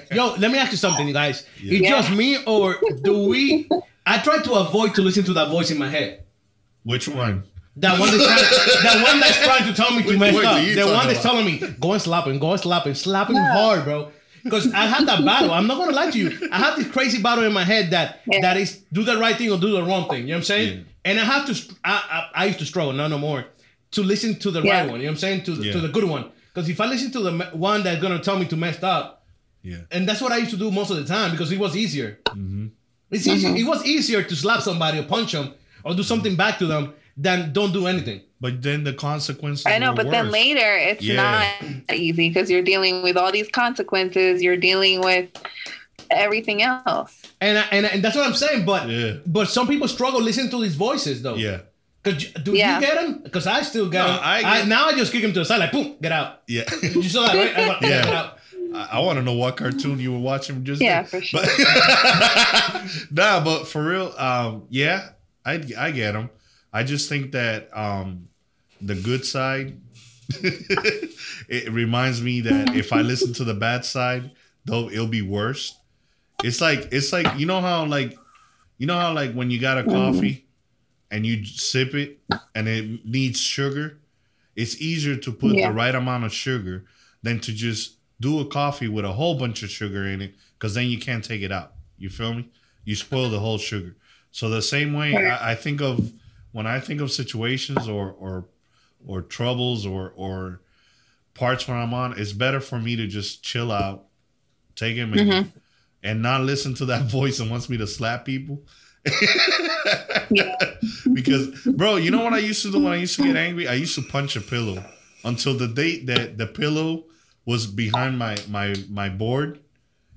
Yo, let me ask you something, you guys. It's Yeah. just me, or do we? I try to avoid to listen to that voice in my head. Which one? That one that's trying, that one that's trying to tell me to mess up. The one talking that's about? telling me go and slap him, go and slap him, slap him hard, bro. Because I had that battle. I'm not gonna lie to you. I have this crazy battle in my head that Yeah. that is do the right thing or do the wrong thing. You know what I'm saying? Yeah. And I have to. I, I I used to struggle, no, no more, to listen to the Yeah. right one. You know what I'm saying? To the, Yeah. to the good one. Because if I listen to the one that's gonna tell me to mess up, Yeah. and that's what I used to do most of the time because it was easier. Mm-hmm. It's easy. It was easier to slap somebody or punch them or do something back to them than don't do anything. But then the consequences. I know, were but then later it's Yeah. not easy because you're dealing with all these consequences. You're dealing with everything else. And I, and, I- and that's what I'm saying. But Yeah. but some people struggle listening to these voices though. Yeah. Cause do Yeah. you get them? Because I still get No, them. I I now I just kick him to the side like boom, get out. Yeah. You saw that right? I Yeah. Get out. I, I want to know what cartoon you were watching just Yeah, then. for sure. But- nah, but for real, um, yeah, I I get them. I just think that um, the good side. it reminds me that if I listen to the bad side, though it'll be worse. It's like it's like you know how like you know how like when you got a coffee and you sip it and it needs sugar, it's easier to put Yeah. the right amount of sugar than to just do a coffee with a whole bunch of sugar in it because then you can't take it out. You feel me? You spoil the whole sugar. So the same way I, I think of when I think of situations or or or troubles or or parts where I'm on, it's better for me to just chill out, take it, Mm-hmm. and not listen to that voice that wants me to slap people, because, bro, you know what I used to do when I used to get angry? I used to punch a pillow until the date that the pillow was behind my my my board.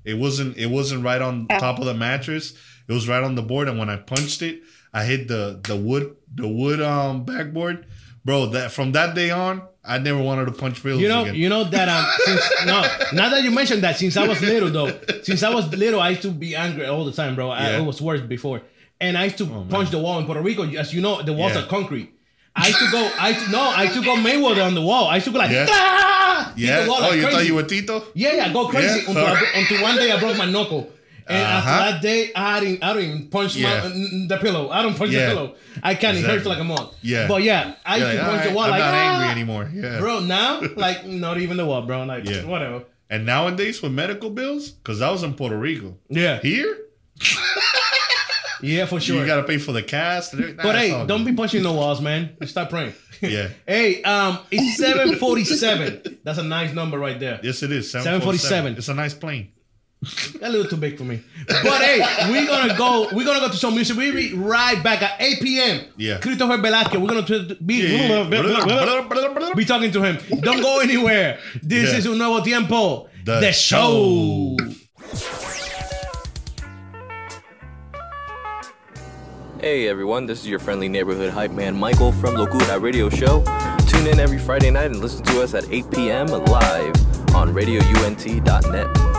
It wasn't it wasn't right on top of the mattress. It was right on the board, and when I punched it, I hit the the wood the wood um backboard, bro. That from that day on, I never wanted to punch pillows You know, again. you know that um, since, no, now that you mentioned that, since I was little though, since I was little, I used to be angry all the time, bro. I, Yeah. Oh, it was worse before, and I used to punch the wall in Puerto Rico. As you know, the walls Yeah. are concrete. I used to go, I no, I used to go Mayweather on the wall. I used to go like, Yeah. "Ah!" Yeah. wall Oh, like you thought you were Tito? Yeah, yeah, go crazy Yeah. until, I, until one day I broke my knuckle. And Uh-huh. after that day, I didn't, I don't even punch Yeah. my, the pillow. I don't punch Yeah. the pillow. I can't. It hurts like a month. Yeah. But yeah, I You're used to like, punch the wall I'm like, not angry "Ah!" anymore. Yeah. Bro, now, like, not even the wall, bro. Like, Yeah. whatever. And nowadays with medical bills, because I was in Puerto Rico. Yeah. Here, Yeah, for sure. you gotta pay for the cast. And but hey, don't good. be punching the walls, man. Just stop praying. Yeah. hey, um, it's 747. That's a nice number right there. Yes, it is. 747. 747. It's a nice plane. A little too big for me. But hey, we're gonna go. We're gonna go to some music. We'll be right back at 8 p.m. Yeah. Christopher Velasquez. We're gonna t- be Yeah. be talking to him. Don't go anywhere. This Yeah. is un nuevo tiempo. The The, show. Hey everyone, this is your friendly neighborhood hype man Michael from Locura Radio Show. Tune in every Friday night and listen to us at 8 p.m. live on radiount.net.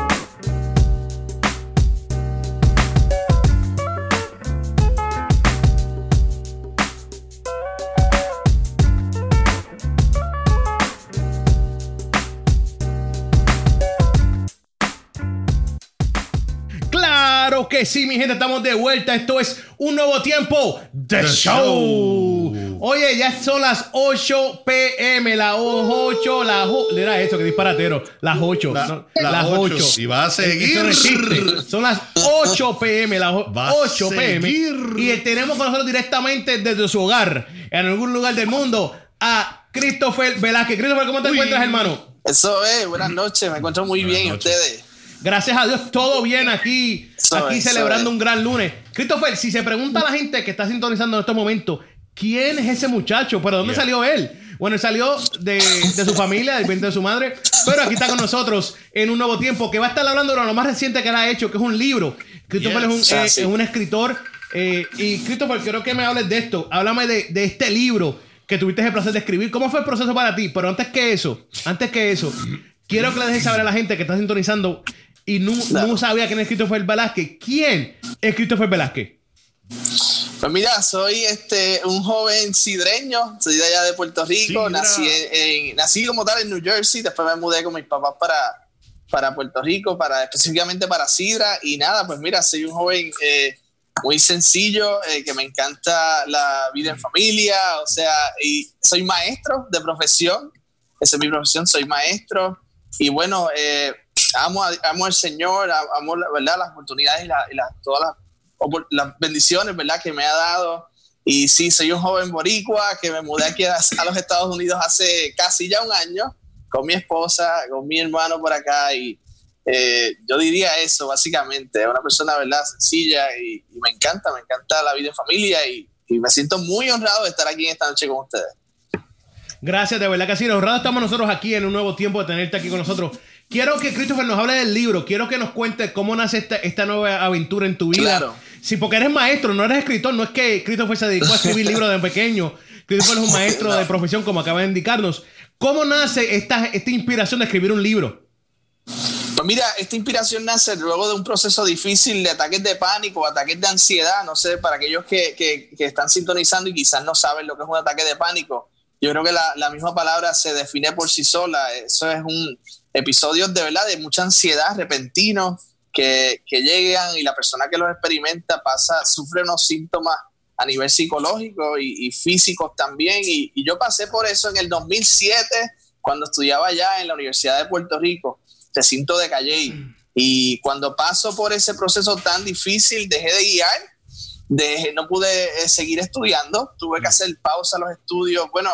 que sí, mi gente, estamos de vuelta. Esto es un nuevo tiempo de show. show. Oye, ya son las 8 pm, las 8, las 8. Era eso, que disparatero. Las 8. La- no, las las ocho. 8. Y va a seguir. No existe. Son las 8 pm, las o- Va a 8 pm. seguir. Y tenemos con nosotros directamente desde su hogar, en algún lugar del mundo, a Christopher Velázquez. Christopher, ¿cómo te Uy. encuentras, hermano? Eso es, buenas noches, me encuentro muy Buenas bien, ¿y noches. ustedes? Gracias a Dios, todo bien aquí, aquí celebrando un gran lunes. Christopher, si se pregunta a la gente que está sintonizando en estos momentos, ¿quién es ese muchacho? ¿Pero dónde Yeah. salió él? Bueno, él salió de, de su familia, del vientre de su madre, pero aquí está con nosotros en un nuevo tiempo, que va a estar hablando de lo más reciente que él ha hecho, que es un libro. Christopher Yes. es, un, eh, es un escritor. eh, y Christopher, quiero que me hables de esto. Háblame de, de este libro que tuviste el placer de escribir. ¿Cómo fue el proceso para ti? Pero antes que eso, antes que eso, quiero que le dejes saber a la gente que está sintonizando y no, Claro. no sabía quién es Christopher Velázquez. ¿Quién es Christopher Velázquez? Pues mira, soy este un joven sidreño, soy de allá de Puerto Rico, nací, en, en- nací como tal en New Jersey, después me mudé con mis papás para, para Puerto Rico, para específicamente para Sidra, y nada, pues mira, soy un joven eh, muy sencillo, eh, que me encanta la vida en familia, o sea, y soy maestro de profesión, esa es mi profesión, soy maestro, y bueno, eh, amo, a- amo al Señor, amo ¿verdad? las oportunidades y, la- y la- todas las, las bendiciones ¿verdad? que me ha dado. Y sí, soy un joven boricua que me mudé aquí a, a los Estados Unidos hace casi ya un año con mi esposa, con mi hermano por acá y eh, yo diría eso básicamente, una persona verdad sencilla y, y me encanta, me encanta la vida en familia y, y me siento muy honrado de estar aquí esta noche con ustedes. Gracias, de verdad que sí. Honrados estamos nosotros aquí en un nuevo tiempo de tenerte aquí con nosotros. Quiero que Christopher nos hable del libro. Quiero que nos cuente cómo nace esta, esta nueva aventura en tu vida. Claro. Sí, porque eres maestro, no eres escritor. No es que Christopher se dedicó a escribir libros de pequeño. Christopher es un maestro de profesión, como acaba de indicarnos. ¿Cómo nace esta, esta inspiración de escribir un libro? Pues mira, esta inspiración nace luego de un proceso difícil de ataques de pánico, ataques de ansiedad, no sé, para aquellos que, que- que están sintonizando y quizás no saben lo que es un ataque de pánico. Yo creo que la, la misma palabra se define por sí sola. Eso es un episodio de verdad de mucha ansiedad repentino que, que llegan y la persona que los experimenta pasa, sufre unos síntomas a nivel psicológico y, y físicos también. Y, y yo pasé por eso en el 2007 cuando estudiaba allá en la Universidad de Puerto Rico recinto de Calley. Y cuando paso por ese proceso tan difícil, dejé de guiar, dejé, no pude eh, seguir estudiando, tuve que hacer pausa a los estudios. Bueno,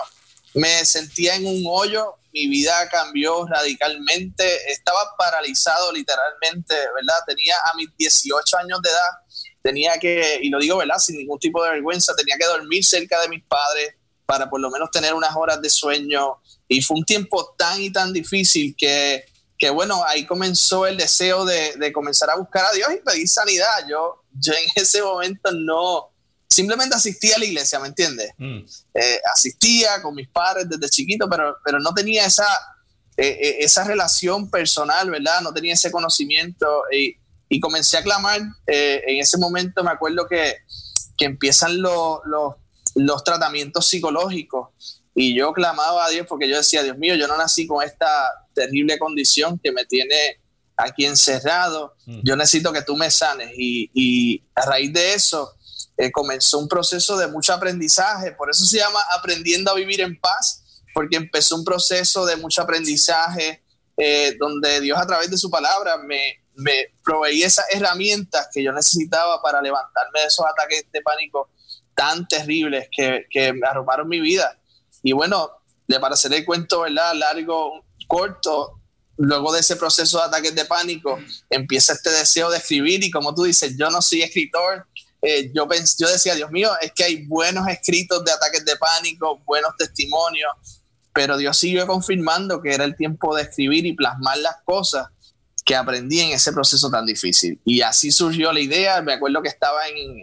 me sentía en un hoyo, mi vida cambió radicalmente, estaba paralizado literalmente, ¿verdad? Tenía a mis 18 años de edad tenía que, y lo digo, ¿verdad? Sin ningún tipo de vergüenza, tenía que dormir cerca de mis padres para por lo menos tener unas horas de sueño. Y fue un tiempo tan y tan difícil que, que bueno, ahí comenzó el deseo de, de, comenzar a buscar a Dios y pedir sanidad. Yo, yo en ese momento no, simplemente asistía a la iglesia, ¿me entiendes? Mm. Eh, asistía con mis padres desde chiquito, pero, pero no tenía esa, eh, eh, esa relación personal, ¿verdad? No tenía ese conocimiento y, y comencé a clamar. en ese momento me acuerdo que, que empiezan los, los, los tratamientos psicológicos y yo clamaba a Dios porque yo decía, Dios mío, yo no nací con esta terrible condición que me tiene aquí encerrado. Mm. Yo necesito que tú me sanes. Y, y a raíz de eso eh, comenzó un proceso de mucho aprendizaje. Por eso se llama Aprendiendo a Vivir en Paz, porque empezó un proceso de mucho aprendizaje eh, donde Dios a través de su palabra me, me proveía esas herramientas que yo necesitaba para levantarme de esos ataques de pánico tan terribles que, que me arroparon mi vida. Y bueno, de para hacer el cuento, ¿verdad? Largo, corto, luego de ese proceso de ataques de pánico, empieza este deseo de escribir y como tú dices, yo no soy escritor, eh, yo, yo decía, Dios mío, es que hay buenos escritos de ataques de pánico, buenos testimonios, pero Dios siguió confirmando que era el tiempo de escribir y plasmar las cosas que aprendí en ese proceso tan difícil. Y así surgió la idea, me acuerdo que estaba en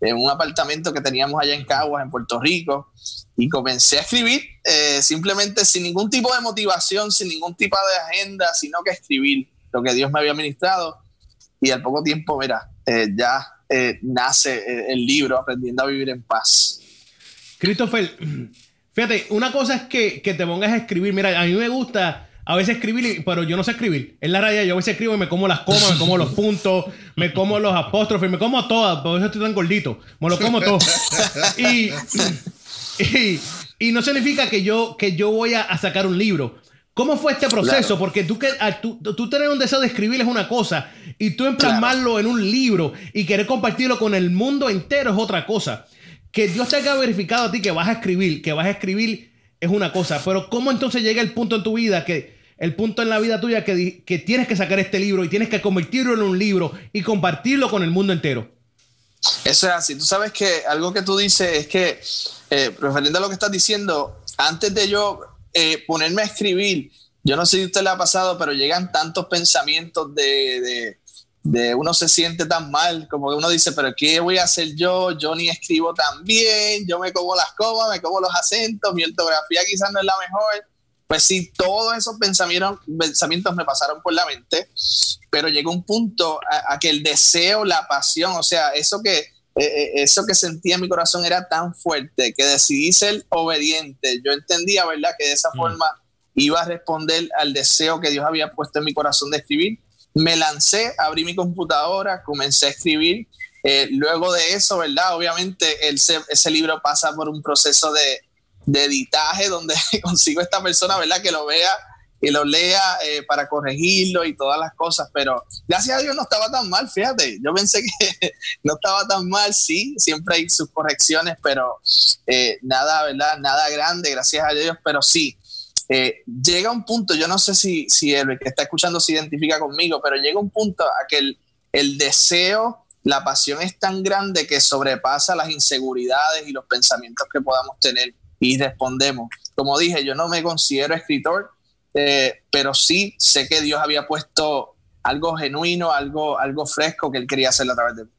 en un apartamento que teníamos allá en Caguas, en Puerto Rico, y comencé a escribir eh, simplemente sin ningún tipo de motivación, sin ningún tipo de agenda, sino que escribir lo que Dios me había ministrado. Y al poco tiempo, mira, eh, ya eh, nace el libro Aprendiendo a Vivir en Paz. Christopher, fíjate, una cosa es que, que te pongas a escribir. Mira, a mí me gusta a veces escribir, pero yo no sé escribir. En la raya yo a veces escribo y me como las comas, me como los puntos, me como los apóstrofes, me como todas, por eso estoy tan gordito. Me lo como todo. Y, y, no significa que yo, que yo voy a, sacar un libro. ¿Cómo fue este proceso? Porque tú, que, tú, tú, tener un deseo de escribir es una cosa y tú emplasmarlo en un libro y querer compartirlo con el mundo entero es otra cosa. Que Dios te haya verificado a ti que vas a escribir, que vas a escribir es una cosa, pero ¿cómo entonces llega el punto en tu vida que el punto en la vida tuya que, que tienes que sacar este libro y tienes que convertirlo en un libro y compartirlo con el mundo entero? Eso es así. Tú sabes que algo que tú dices es que, eh, refiriendo a lo que estás diciendo, antes de yo eh, ponerme a escribir, yo no sé si usted le ha pasado, pero llegan tantos pensamientos de, de, uno se siente tan mal, como que uno dice, pero ¿qué voy a hacer yo? Yo ni escribo tan bien, yo me como las comas, me como los acentos, mi ortografía quizás no es la mejor. Pues sí, todos esos pensamientos, pensamientos me pasaron por la mente, pero llegó un punto a, que el deseo, la pasión, o sea, eso que, eh, eh, eso que sentía en mi corazón era tan fuerte que decidí ser obediente. Yo entendía, ¿verdad?, que de esa mm. forma iba a responder al deseo que Dios había puesto en mi corazón de escribir. Me lancé, abrí mi computadora, comencé a escribir. Eh, luego de eso, ¿verdad? Obviamente ese libro pasa por un proceso de, de editaje donde consigo esta persona, ¿verdad? Que lo vea y lo lea eh, para corregirlo y todas las cosas, pero gracias a Dios no estaba tan mal, fíjate, yo pensé que no estaba tan mal, sí, siempre hay sus correcciones, pero eh, nada, ¿verdad? Nada grande, gracias a Dios, pero sí, eh, llega un punto, yo no sé si, si el que está escuchando se identifica conmigo, pero llega un punto a que el, el deseo, la pasión es tan grande que sobrepasa las inseguridades y los pensamientos que podamos tener y respondemos. Como dije, yo no me considero escritor, eh, pero sí sé que Dios había puesto algo genuino, algo, algo fresco que Él quería hacer a través de mí.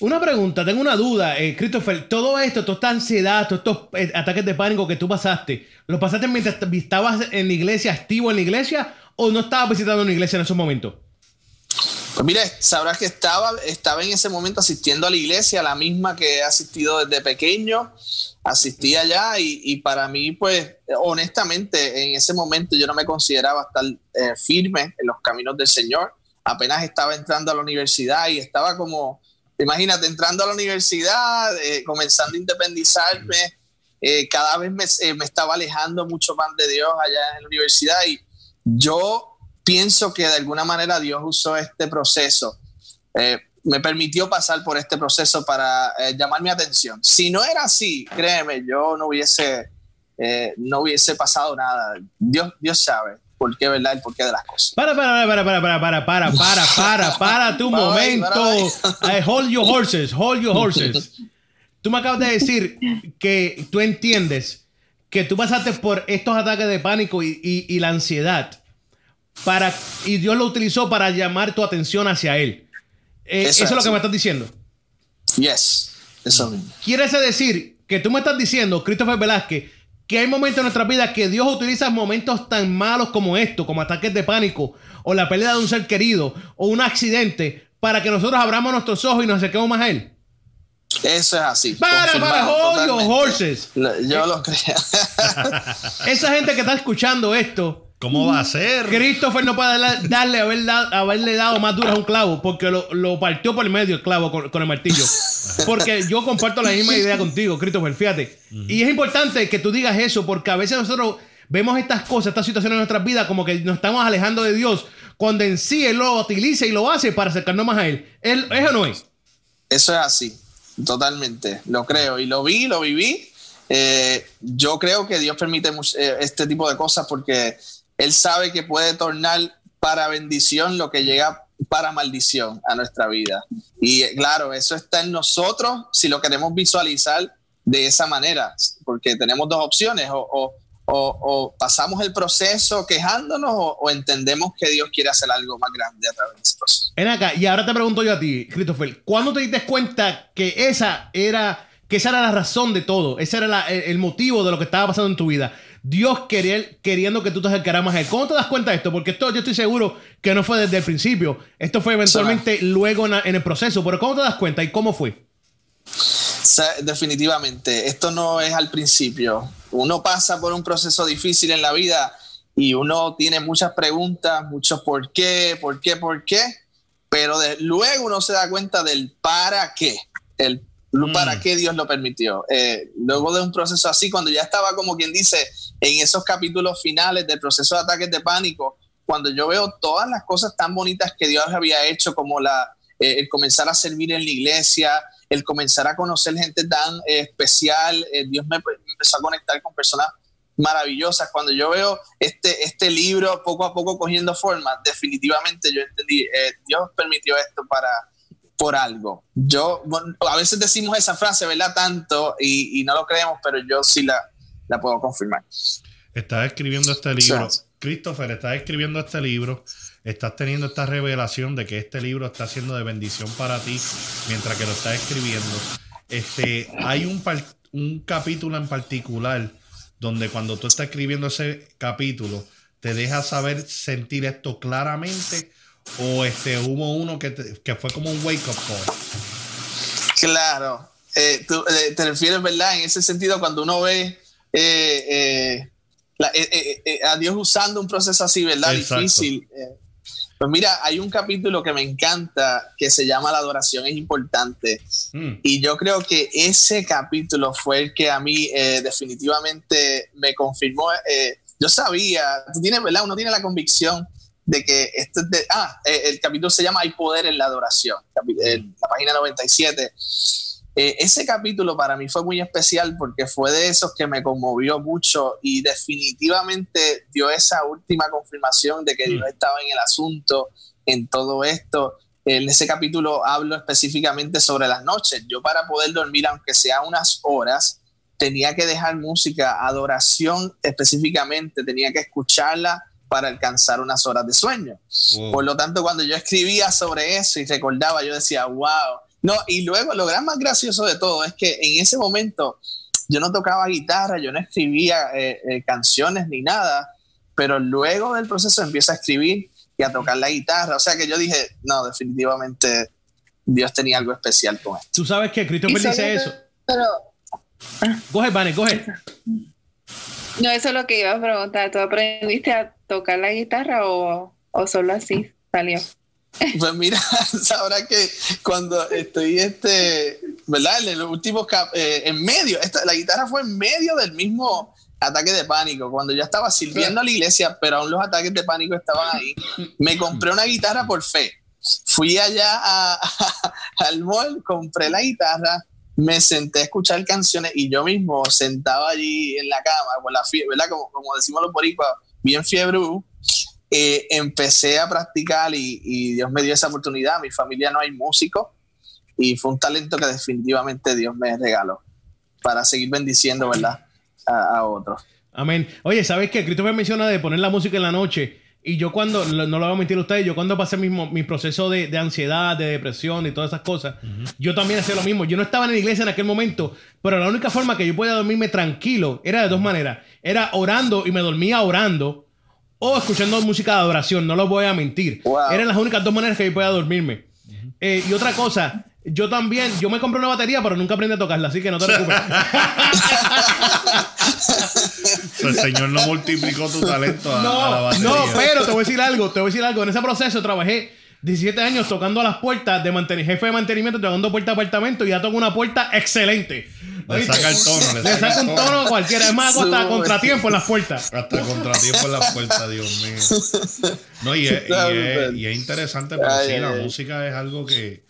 una pregunta, tengo una duda, eh, Christopher. Todo esto, toda esta ansiedad, todos estos eh, ataques de pánico que tú pasaste, ¿los pasaste mientras estabas en la iglesia, activo en la iglesia, o no estabas visitando una iglesia en esos momentos? Pues mire, sabrás que estaba, estaba en ese momento asistiendo a la iglesia, la misma que he asistido desde pequeño, asistía allá y, para mí, pues, honestamente, en ese momento yo no me consideraba estar eh, firme en los caminos del Señor. Apenas estaba entrando a la universidad y estaba como, imagínate, entrando a la universidad, eh, comenzando a independizarme, eh, cada vez me, me estaba alejando mucho más de Dios allá en la universidad y yo pienso que de alguna manera Dios usó este proceso, eh, me permitió pasar por este proceso para eh, llamar mi atención. Si no era así, créeme, yo no hubiese, eh, no hubiese pasado nada. Dios, Dios sabe. por qué, ¿verdad? El porqué de las cosas. Para, para, para, para, para, para, para, para, para, para tu momento. hold your horses, hold your horses. Tú me acabas de decir que tú entiendes que tú pasaste por estos ataques de pánico y, la ansiedad para y Dios lo utilizó para llamar tu atención hacia él. Eh, eso, es lo que me estás diciendo. Yes, eso mismo. ¿Quieres decir que tú me estás diciendo, Christopher Velázquez, que hay momentos en nuestra vida que Dios utiliza momentos tan malos como esto, como ataques de pánico, o la pérdida de un ser querido, o un accidente, para que nosotros abramos nuestros ojos y nos acerquemos más a Él. Eso es así. Para, para, hold horses. Yo lo creo. Esa gente que está escuchando esto, ¿Cómo va a ser? Christopher no puede darle, haberle dado más duras a un clavo porque lo, partió por el medio el clavo con, el martillo. Porque yo comparto la misma idea contigo, Christopher, fíjate. Y es importante que tú digas eso porque a veces nosotros vemos estas cosas, estas situaciones en nuestras vidas como que nos estamos alejando de Dios cuando en sí Él lo utiliza y lo hace para acercarnos más a Él. ¿Él ¿Eso no es? Eso es así, totalmente. Lo creo y lo vi, lo viví. Eh, yo creo que Dios permite eh, este tipo de cosas porque él sabe que puede tornar para bendición lo que llega para maldición a nuestra vida. Y claro, eso está en nosotros si lo queremos visualizar de esa manera, porque tenemos dos opciones, o, pasamos el proceso quejándonos o, entendemos que Dios quiere hacer algo más grande a través de ese proceso. Ven acá, y ahora te pregunto yo a ti, Christopher, ¿cuándo te diste cuenta que esa era, que esa era la razón de todo? Ese era el motivo de lo que estaba pasando en tu vida. Dios queriendo que tú te acercaras más a Él. ¿Cómo te das cuenta de esto? Porque esto yo estoy seguro que no fue desde el principio. Esto fue eventualmente luego en, el proceso. Pero ¿cómo te das cuenta y cómo fue? definitivamente, esto no es al principio. Uno pasa por un proceso difícil en la vida y uno tiene muchas preguntas, muchos por qué, por qué, por qué, pero luego uno se da cuenta del para qué, el para mm. qué Dios lo permitió. Eh, luego de un proceso así, cuando ya estaba como quien dice en esos capítulos finales del proceso de ataques de pánico, cuando yo veo todas las cosas tan bonitas que Dios había hecho, como la, eh, el comenzar a servir en la iglesia, el comenzar a conocer gente tan eh, especial, Dios me, empezó a conectar con personas maravillosas. Cuando yo veo este, este libro poco a poco cogiendo forma, definitivamente yo entendí, Dios permitió esto para, por algo. Yo, a veces decimos esa frase, ¿verdad? Tanto y, no lo creemos, pero yo sí la, la puedo confirmar. Estás escribiendo este libro. Christopher, estás escribiendo este libro. Estás teniendo esta revelación de que este libro está siendo de bendición para ti mientras que lo estás escribiendo. Este, hay un, un capítulo en particular donde cuando tú estás escribiendo ese capítulo, te deja saber sentir esto claramente o este hubo uno que, fue como un wake up call. Claro, eh, tú, eh, te refieres, ¿verdad? En ese sentido, cuando uno ve eh, a Dios usando un proceso así, ¿verdad? Difícil. pues mira, hay un capítulo que me encanta que se llama La adoración es importante. Mm. Y yo creo que ese capítulo fue el que a mí definitivamente me confirmó. yo sabía, tú tienes, ¿verdad? Uno tiene la convicción de que este de, ah, eh, el capítulo se llama Hay poder en la adoración, la página 97. Eh, ese capítulo para mí fue muy especial porque fue de esos que me conmovió mucho y definitivamente dio esa última confirmación de que Dios mm. estaba en el asunto, en todo esto. En ese capítulo hablo específicamente sobre las noches. Yo para poder dormir, aunque sea unas horas, tenía que dejar música, adoración específicamente, tenía que escucharla para alcanzar unas horas de sueño. Por lo tanto, cuando yo escribía sobre eso y recordaba, yo decía, wow. No, y luego lo gran más gracioso de todo es que en ese momento yo no tocaba guitarra, yo no escribía eh, eh, canciones ni nada, pero luego del proceso empiezo a escribir y a tocar la guitarra. O sea que yo dije, no, definitivamente Dios tenía algo especial con esto. Tú sabes que Cristo me dice eso. Pero... Coge, Vane, coge. No, eso es lo que iba a preguntar. ¿Tú aprendiste a tocar la guitarra o, solo así salió? Pues mira, sabrá que cuando estoy, este, ¿verdad? En los últimos, eh, en medio, esta, la guitarra fue en medio del mismo ataque de pánico, cuando ya estaba sirviendo a la iglesia, pero aún los ataques de pánico estaban ahí. Me compré una guitarra por fe. Fui allá al mall, compré la guitarra, me senté a escuchar canciones y yo mismo sentaba allí en la cama, con la fiebre, ¿verdad? Como, como decimos los boricuas, bien fiebre, eh, empecé a practicar y, Dios me dio esa oportunidad. Mi familia no hay músicos y fue un talento que definitivamente Dios me regaló para seguir bendiciendo, ¿verdad? A, otros. Amén. Oye, ¿sabes qué? Christopher menciona de poner la música en la noche. Y yo cuando, no lo voy a mentir a ustedes, yo cuando pasé mi, mi proceso de, de, ansiedad, de depresión y todas esas cosas, yo también hacía lo mismo. Yo no estaba en la iglesia en aquel momento, pero la única forma que yo podía dormirme tranquilo era de dos maneras. Era orando y me dormía orando o escuchando música de adoración, no lo voy a mentir. Eran las únicas dos maneras que yo podía dormirme. Eh, y otra cosa, yo también, yo me compré una batería, pero nunca aprendí a tocarla, así que no te preocupes. el Señor no multiplicó tu talento a, no, la batería. No, pero te voy a decir algo, te voy a decir algo. En ese proceso trabajé 17 años tocando a las puertas de mantenimiento, jefe de mantenimiento, tocando puerta a apartamento y ya toco una puerta excelente. Le saca el tono. Le, saca un tono a cualquiera. Es más, hasta contratiempo en las puertas. Hasta contratiempo en las puertas, Dios mío. No, y es, y es, interesante, pero sí, la música es algo que.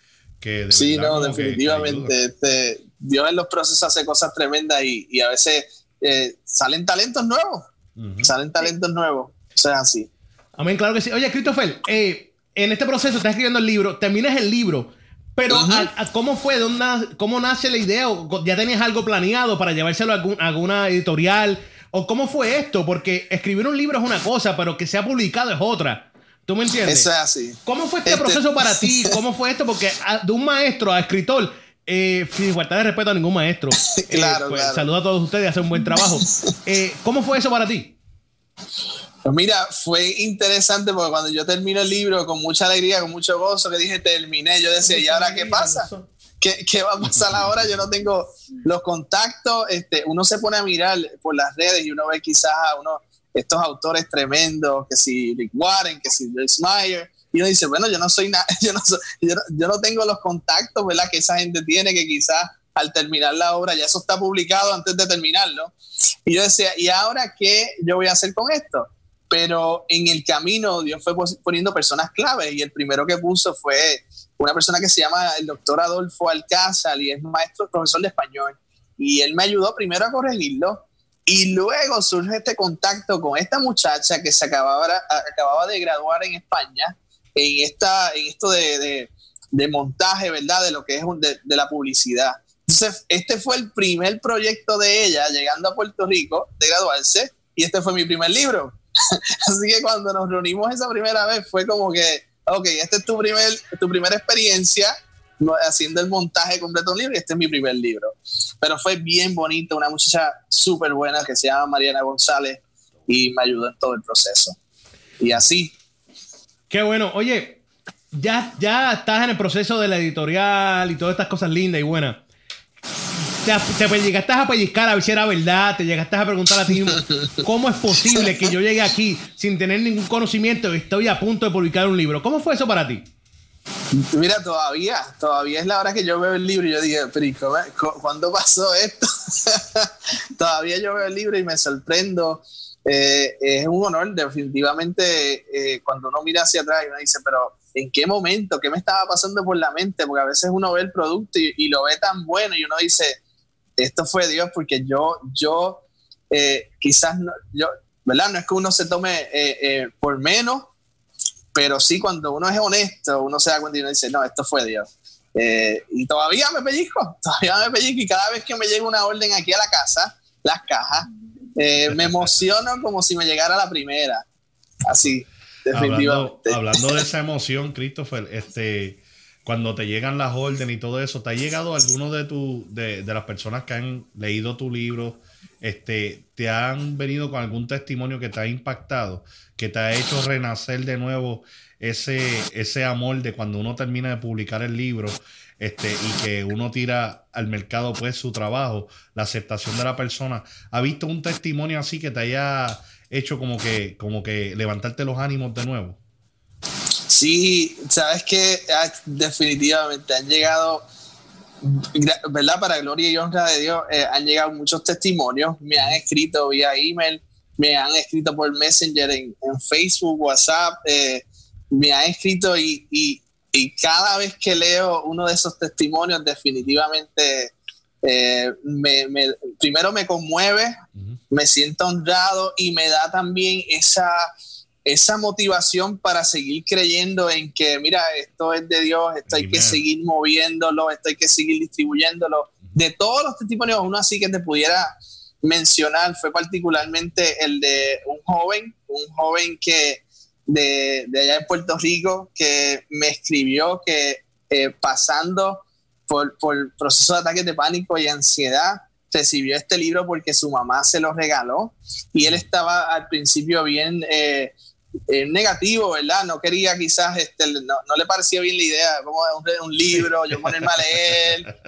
Que sí, no, definitivamente. este, Dios en los procesos hace cosas tremendas y, y a veces eh, salen talentos nuevos. Salen talentos nuevos. O sea, así. Amén, claro que sí. Oye, Christopher, eh, en este proceso estás escribiendo el libro, terminas el libro. Pero, ¿cómo fue? ¿Dónde, ¿Cómo nace la idea? ¿Ya tenías algo planeado para llevárselo a, alguna editorial? ¿O cómo fue esto? Porque escribir un libro es una cosa, pero que sea publicado es otra. ¿Tú me entiendes? Eso es así. ¿Cómo fue este, este proceso para ti? ¿Cómo fue esto? Porque de un maestro a escritor, eh, sin falta de respeto a ningún maestro. claro, eh, pues, Saludo a todos ustedes, hacen un buen trabajo. Eh, ¿Cómo fue eso para ti? Pues mira, fue interesante porque cuando yo termino el libro con mucha alegría, con mucho gozo, que dije terminé, yo decía, ¿y ahora qué pasa? ¿Qué, ¿Qué, va a pasar ahora? Yo no tengo los contactos. Este, uno se pone a mirar por las redes y uno ve quizás a uno, estos autores tremendos, que si Rick Warren, que si Joyce Meyer, y uno dice, bueno, yo no soy nada, yo, no yo, yo no tengo los contactos, ¿verdad? Que esa gente tiene, que quizás al terminar la obra, ya eso está publicado antes de terminarlo. Y yo decía, ¿y ahora qué yo voy a hacer con esto? pero en el camino Dios fue poniendo personas claves y el primero que puso fue una persona que se llama el doctor Adolfo Alcázar y es maestro, profesor de español. Y él me ayudó primero a corregirlo y luego surge este contacto con esta muchacha que se acababa, acababa de graduar en España en, esta, en esto de, de, montaje, ¿verdad? De lo que es de, de la publicidad. Entonces, este fue el primer proyecto de ella llegando a Puerto Rico de graduarse y este fue mi primer libro. Así que cuando nos reunimos esa primera vez fue como que, ok, esta es tu, primer, tu primera experiencia haciendo el montaje completo de un libro y este es mi primer libro. Pero fue bien bonito, una muchacha súper buena que se llama Mariana González y me ayudó en todo el proceso. Y así. Qué bueno. Oye, ya, ya estás en el proceso de la editorial y todas estas cosas lindas y buenas te, llegaste a pellizcar a ver si era verdad, te llegaste a preguntar a ti cómo es posible que yo llegue aquí sin tener ningún conocimiento y estoy a punto de publicar un libro. ¿Cómo fue eso para ti? Mira, todavía, todavía es la hora que yo veo el libro y yo dije, pero ¿cuándo pasó esto? todavía yo veo el libro y me sorprendo. Eh, es un honor, definitivamente, eh, cuando uno mira hacia atrás y uno dice, pero ¿en qué momento? ¿Qué me estaba pasando por la mente? Porque a veces uno ve el producto y lo ve tan bueno y uno dice, esto fue Dios porque yo, yo eh, quizás, no, yo, ¿verdad? No es que uno se tome por menos, pero sí cuando uno es honesto, uno se da cuenta y uno dice, no, esto fue Dios. y todavía me pellizco, todavía me pellizco y cada vez que me llega una orden aquí a la casa, las cajas, me emociono como si me llegara la primera. Así, definitivamente. Hablando, de esa emoción, Christopher, este cuando te llegan las órdenes y todo eso, ¿te ha llegado alguno de, tu, de, las personas que han leído tu libro, este, te han venido con algún testimonio que te ha impactado, que te ha hecho renacer de nuevo ese, ese amor de cuando uno termina de publicar el libro este, y que uno tira al mercado pues su trabajo, la aceptación de la persona? ¿Ha visto un testimonio así que te haya hecho como que, como que levantarte los ánimos de nuevo? Sí, sabes que ah, definitivamente han llegado, ¿verdad? Para gloria y honra de Dios, eh, han llegado muchos testimonios, me han escrito vía email, me han escrito por Messenger en, Facebook, WhatsApp, eh, me han escrito y, y, cada vez que leo uno de esos testimonios, definitivamente eh, me, primero me conmueve, me siento honrado y me da también esa esa motivación para seguir creyendo en que, mira, esto es de Dios, esto hay que seguir moviéndolo, esto hay que seguir distribuyéndolo. De todos los testimonios, uno así que te pudiera mencionar fue particularmente el de un joven, un joven que de, allá de Puerto Rico, que me escribió que eh, pasando por, por proceso de ataques de pánico y ansiedad, recibió este libro porque su mamá se lo regaló y él estaba al principio bien eh, eh, negativo, ¿verdad? No quería quizás, este, no, no, le parecía bien la idea, como un, un libro, yo ponerme a leer,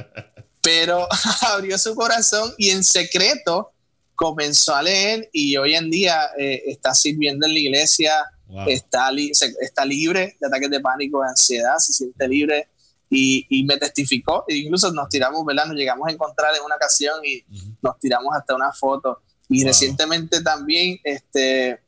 pero abrió su corazón y en secreto comenzó a leer y hoy en día eh, está sirviendo en la iglesia, está, está libre de ataques de pánico, de ansiedad, se siente libre y, y, me testificó, e incluso nos tiramos, ¿verdad? Nos llegamos a encontrar en una ocasión y nos tiramos hasta una foto. Y recientemente también, este,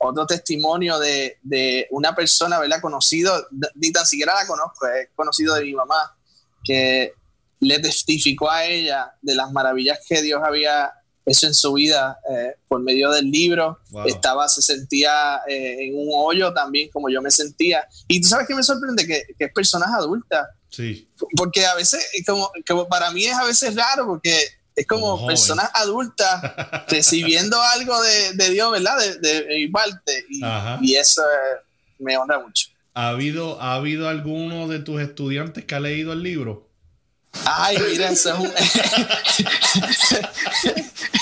otro testimonio de, de, una persona, ¿verdad? Conocido, ni tan siquiera la conozco, es conocido de mi mamá, que le testificó a ella de las maravillas que Dios había hecho en su vida eh, por medio del libro. Estaba, se sentía eh, en un hoyo también, como yo me sentía. Y tú sabes que me sorprende que, que es personas adultas Sí. Porque a veces, como, como, para mí es a veces raro, porque es como, personas adultas recibiendo algo de, de, Dios, ¿verdad? De, de, parte. Y, y eso me honra mucho. ¿Ha habido, ¿Ha habido alguno de tus estudiantes que ha leído el libro? Ay, mira, eso es un,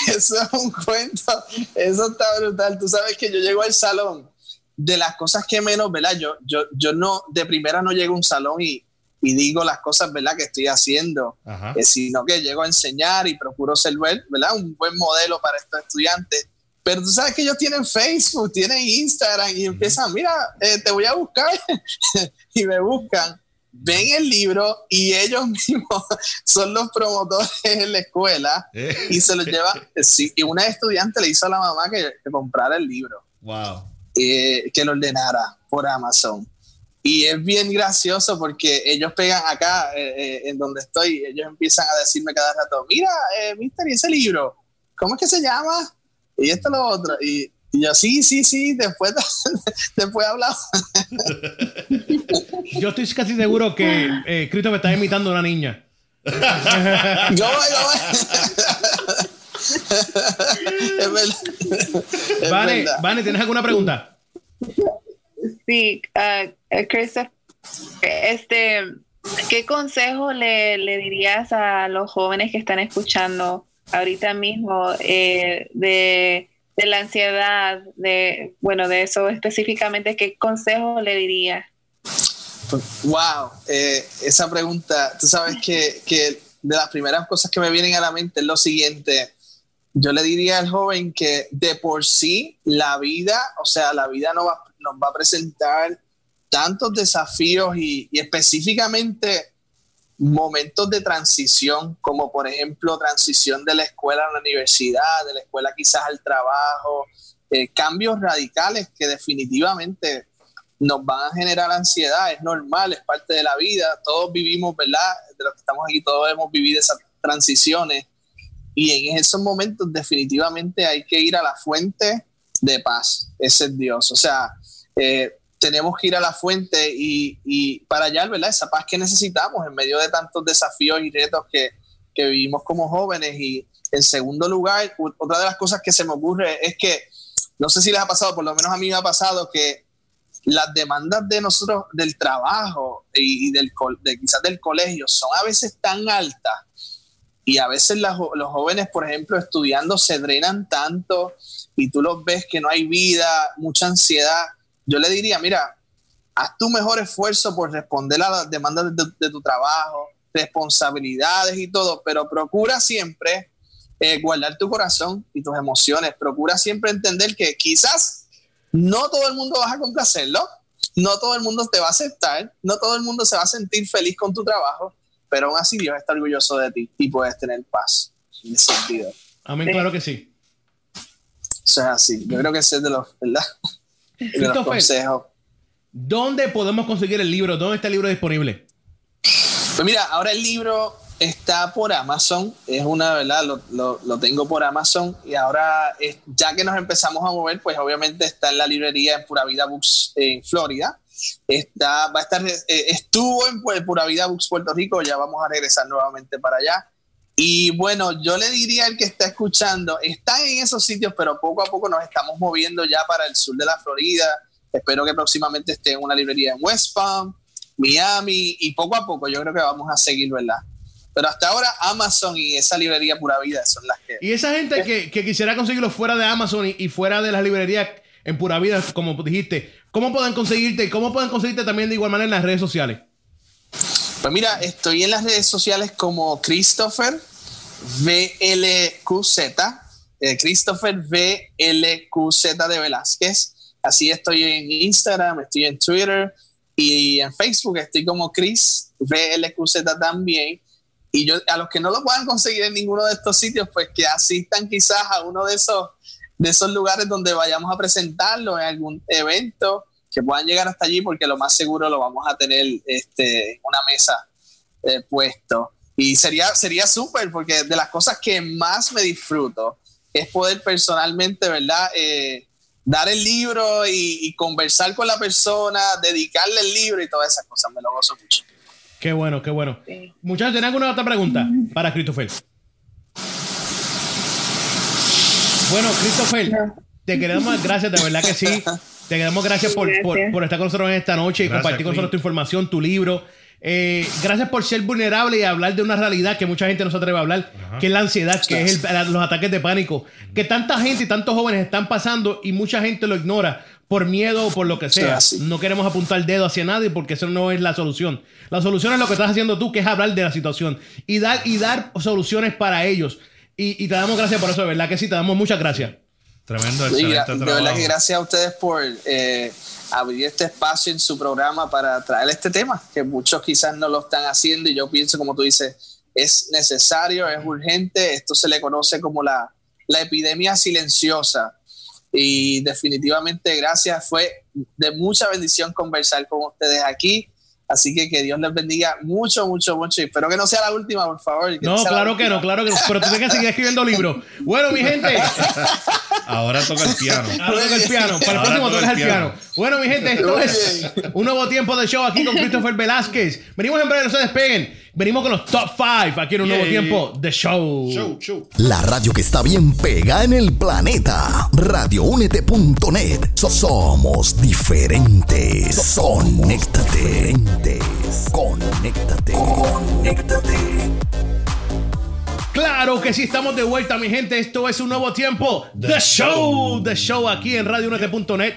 eso es un cuento. Eso está brutal. Tú sabes que yo llego al salón de las cosas que menos, ¿verdad? Yo, yo, yo no, de primera no llego a un salón y, y digo las cosas, ¿verdad?, que estoy haciendo, eh, sino que llego a enseñar y procuro ser, ¿verdad?, un buen modelo para estos estudiantes. Pero tú sabes que ellos tienen Facebook, tienen Instagram y empiezan, mira, eh, te voy a buscar y me buscan, ven el libro y ellos mismos son los promotores en la escuela y se los llevan. Sí, y una estudiante le hizo a la mamá que, comprara el libro. Wow. Eh, que lo ordenara por Amazon. Y es bien gracioso porque ellos pegan acá, eh, eh, en donde estoy, ellos empiezan a decirme cada rato, mira, eh, mister, ¿y ese libro? ¿Cómo es que se llama? Y esto lo otro. Y, yo, sí, sí, sí, después, después hablamos. yo estoy casi seguro que eh, Cristo me está imitando a una niña. yo voy, yo voy. es verdad. Vane, ¿tienes alguna pregunta? Sí, uh, Christopher, este, ¿qué consejo le, le, dirías a los jóvenes que están escuchando ahorita mismo eh, de, de, la ansiedad, de, bueno, de eso específicamente, qué consejo le dirías? Wow, eh, esa pregunta, tú sabes que, que de las primeras cosas que me vienen a la mente es lo siguiente, yo le diría al joven que de por sí la vida, o sea, la vida no va, nos va a presentar tantos desafíos y, específicamente momentos de transición, como por ejemplo transición de la escuela a la universidad, de la escuela quizás al trabajo, eh, cambios radicales que definitivamente nos van a generar ansiedad, es normal, es parte de la vida, todos vivimos, ¿verdad? De los que estamos aquí, todos hemos vivido esas transiciones. Y en esos momentos definitivamente hay que ir a la fuente de paz, ese es Dios, o sea, eh, tenemos que ir a la fuente y, para hallar ¿verdad? esa paz que necesitamos en medio de tantos desafíos y retos que, que vivimos como jóvenes. Y en segundo lugar, otra de las cosas que se me ocurre es que, no sé si les ha pasado, por lo menos a mí me ha pasado que las demandas de nosotros del trabajo y, del, de quizás del colegio son a veces tan altas y a veces los jóvenes, por ejemplo, estudiando se drenan tanto y tú los ves que no hay vida, mucha ansiedad yo le diría, mira, haz tu mejor esfuerzo por responder a las demandas de, tu trabajo, responsabilidades y todo, pero procura siempre eh, guardar tu corazón y tus emociones. Procura siempre entender que quizás no todo el mundo vas a complacerlo, no todo el mundo te va a aceptar, no todo el mundo se va a sentir feliz con tu trabajo, pero aún así Dios está orgulloso de ti y puedes tener paz en ese sentido. Amén, claro que sí. O sea, así. Yo creo que ese es de los, ¿verdad? ¿Dónde podemos conseguir el libro? ¿Dónde está el libro disponible? Pues mira, ahora el libro está por Amazon, es una verdad, lo, lo, tengo por Amazon y ahora ya que nos empezamos a mover, pues obviamente está en la librería en Pura Vida Books en Florida. Está, va a estar, eh, estuvo en Pura Vida Books Puerto Rico, ya vamos a regresar nuevamente para allá. Y bueno, yo le diría al que está escuchando, está en esos sitios, pero poco a poco nos estamos moviendo ya para el sur de la Florida. Espero que próximamente esté en una librería en West Palm, Miami, y poco a poco yo creo que vamos a seguir, ¿verdad? Pero hasta ahora Amazon y esa librería Pura Vida son las que... Y esa gente que, quisiera conseguirlo fuera de Amazon y, fuera de las librerías en Pura Vida, como dijiste, ¿cómo pueden conseguirte y cómo pueden conseguirte también de igual manera en las redes sociales? Pues mira, estoy en las redes sociales como Christopher VLQZ, eh, Christopher VLQZ de Velázquez. Así estoy en Instagram, estoy en Twitter y en Facebook estoy como Chris VLQZ también. Y yo, a los que no lo puedan conseguir en ninguno de estos sitios, pues que asistan quizás a uno de esos, de esos lugares donde vayamos a presentarlo en algún evento, que puedan llegar hasta allí, porque lo más seguro lo vamos a tener este, en una mesa eh, puesto. Y sería sería súper, porque de las cosas que más me disfruto es poder personalmente, ¿verdad? Eh, dar el libro y, y, conversar con la persona, dedicarle el libro y todas esas cosas. Me lo gozo mucho. Qué bueno, qué bueno. Muchachos, ¿tienen alguna otra pregunta para Christopher? Bueno, Christopher, te queremos dar gracias, de verdad que sí. Te queremos gracias por, por, estar con nosotros en esta noche y compartir con nosotros tu información, tu libro. Eh, gracias por ser vulnerable y hablar de una realidad que mucha gente no se atreve a hablar, que es la ansiedad, que es los ataques de pánico, que tanta gente y tantos jóvenes están pasando y mucha gente lo ignora por miedo o por lo que sea. No queremos apuntar el dedo hacia nadie porque eso no es la solución. La solución es lo que estás haciendo tú, que es hablar de la situación y dar, y dar soluciones para ellos. Y, te damos gracias por eso, de verdad que sí, te damos muchas gracias. Tremendo, excelente De verdad que gracias a ustedes por eh, abrir este espacio en su programa para traer este tema, que muchos quizás no lo están haciendo y yo pienso, como tú dices, es necesario, es urgente. Esto se le conoce como la, la epidemia silenciosa y definitivamente gracias, fue de mucha bendición conversar con ustedes aquí. Así que que Dios les bendiga mucho, mucho, mucho. Y espero que no sea la última, por favor. no, claro que no, claro que no. Pero tú tienes que seguir escribiendo libros. Bueno, mi gente. Ahora toca el piano. Ahora toca el piano. Para el próximo toca el piano. Bueno, mi gente, esto es un nuevo tiempo de show aquí con Christopher Velázquez. Venimos en breve, no se despeguen. Venimos con los top 5 aquí en un nuevo tiempo de show. show. Show, La radio que está bien pega en el planeta. Radioúnete.net. somos diferentes. Conéctate. Conéctate. Conéctate. Claro que sí, estamos de vuelta, mi gente. Esto es un nuevo tiempo. The, show. The Show aquí en radioúnete.net.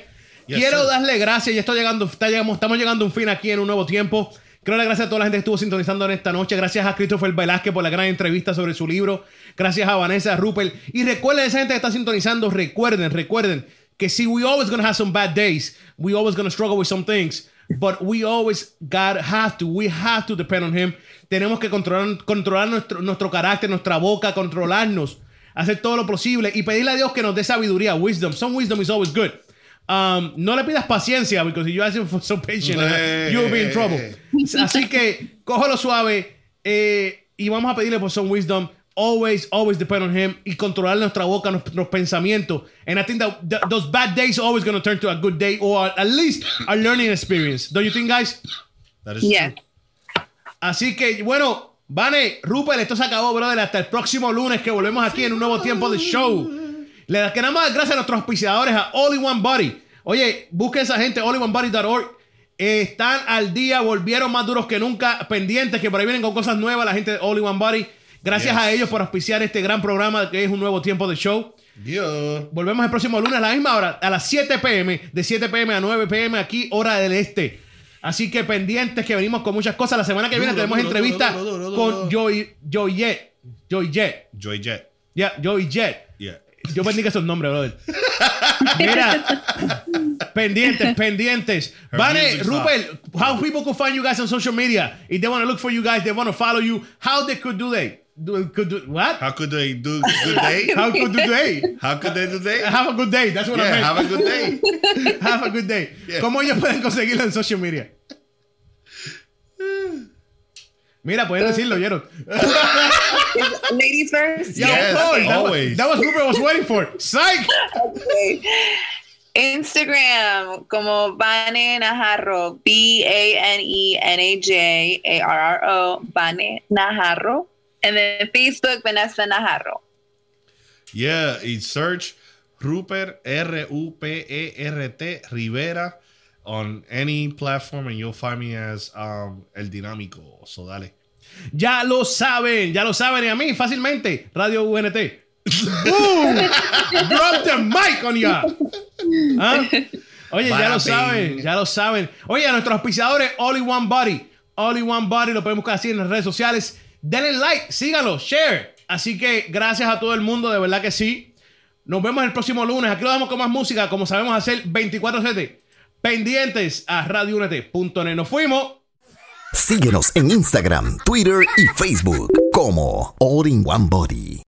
Quiero darle gracias. Ya estoy llegando, está, estamos llegando a un fin aquí en un nuevo tiempo. Quiero darle gracias a toda la gente que estuvo sintonizando en esta noche. Gracias a Christopher Velázquez por la gran entrevista sobre su libro. Gracias a Vanessa Rupert. Y recuerden, esa gente que está sintonizando, recuerden, recuerden que si we always gonna have some bad days, we always gonna struggle with some things, but we always God have to, we have to depend on Him. Tenemos que controlar, controlar nuestro, nuestro carácter, nuestra boca, controlarnos, hacer todo lo posible y pedirle a Dios que nos dé sabiduría, wisdom. Some wisdom is always good. Um, no le pidas paciencia, porque si you ask him for some patience, you'll be in trouble. Así que cógelo suave eh, y vamos a pedirle por some wisdom. Always, always depend on him y controlar nuestra boca, nuestros pensamientos. And I think that, those bad days are always going to turn to a good day or at least a learning experience. Don't you think, guys? That is yeah. Así que, bueno, Vane, Rupert, esto se acabó, brother. Hasta el próximo lunes que volvemos aquí en un nuevo tiempo de show. Le queremos dar gracias a nuestros auspiciadores, a All in One Body. Oye, busquen esa gente, allinoneBody.org. están al día, volvieron más duros que nunca, pendientes, que por ahí vienen con cosas nuevas la gente de in One Body. Gracias a ellos por auspiciar este gran programa que es un nuevo tiempo de show. Volvemos el próximo lunes a la misma hora, a las 7 pm, de 7 pm a 9 pm aquí, hora del este. Así que pendientes que venimos con muchas cosas. La semana que viene tenemos entrevista con Joy, Joy Jet. Joy Jet. Joy Jet. Ya, Joy Jet. Yo bendiga esos nombres, brother. Mira, pendientes, pendientes. Vale, Rupert, how people could find you guys on social media? If they want to look for you guys, they want to follow you, how they could do they? Do, could do what? How could they do good day? how could do they? How could they do day? Have a good day. That's what yeah, I meant. Have a good day. have a good day. Yeah. ¿Cómo ellos pueden conseguirlo en social media? Mira, pueden decirlo, ¿oyeron? Ladies first. Yeah, Yes, of course. That was- always. That was Rupert was waiting for. Psych. Okay. Instagram como Bane Najarro, B A N E N A J A R R O, Bane Najarro. And then Facebook, Vanessa Najarro. Yeah, y search Rupert, R-U-P-E-R-T, Rivera, on any platform, and you'll find me as um, El Dinámico. So dale. Ya lo saben, ya lo saben. Y a mí, fácilmente, Radio UNT. Boom! Drop the mic on ya. ¿Ah? Oye, ya lo saben, ya lo saben. Oye, a nuestros auspiciadores, All in One Body. All in One Body lo pueden buscar así en las redes sociales. Denle like, síganlo, share. Así que gracias a todo el mundo, de verdad que sí. Nos vemos el próximo lunes. Aquí lo damos con más música, como sabemos hacer 24-7. Pendientes a radiounete.net. Nos fuimos. Síguenos en Instagram, Twitter y Facebook como All in One Body.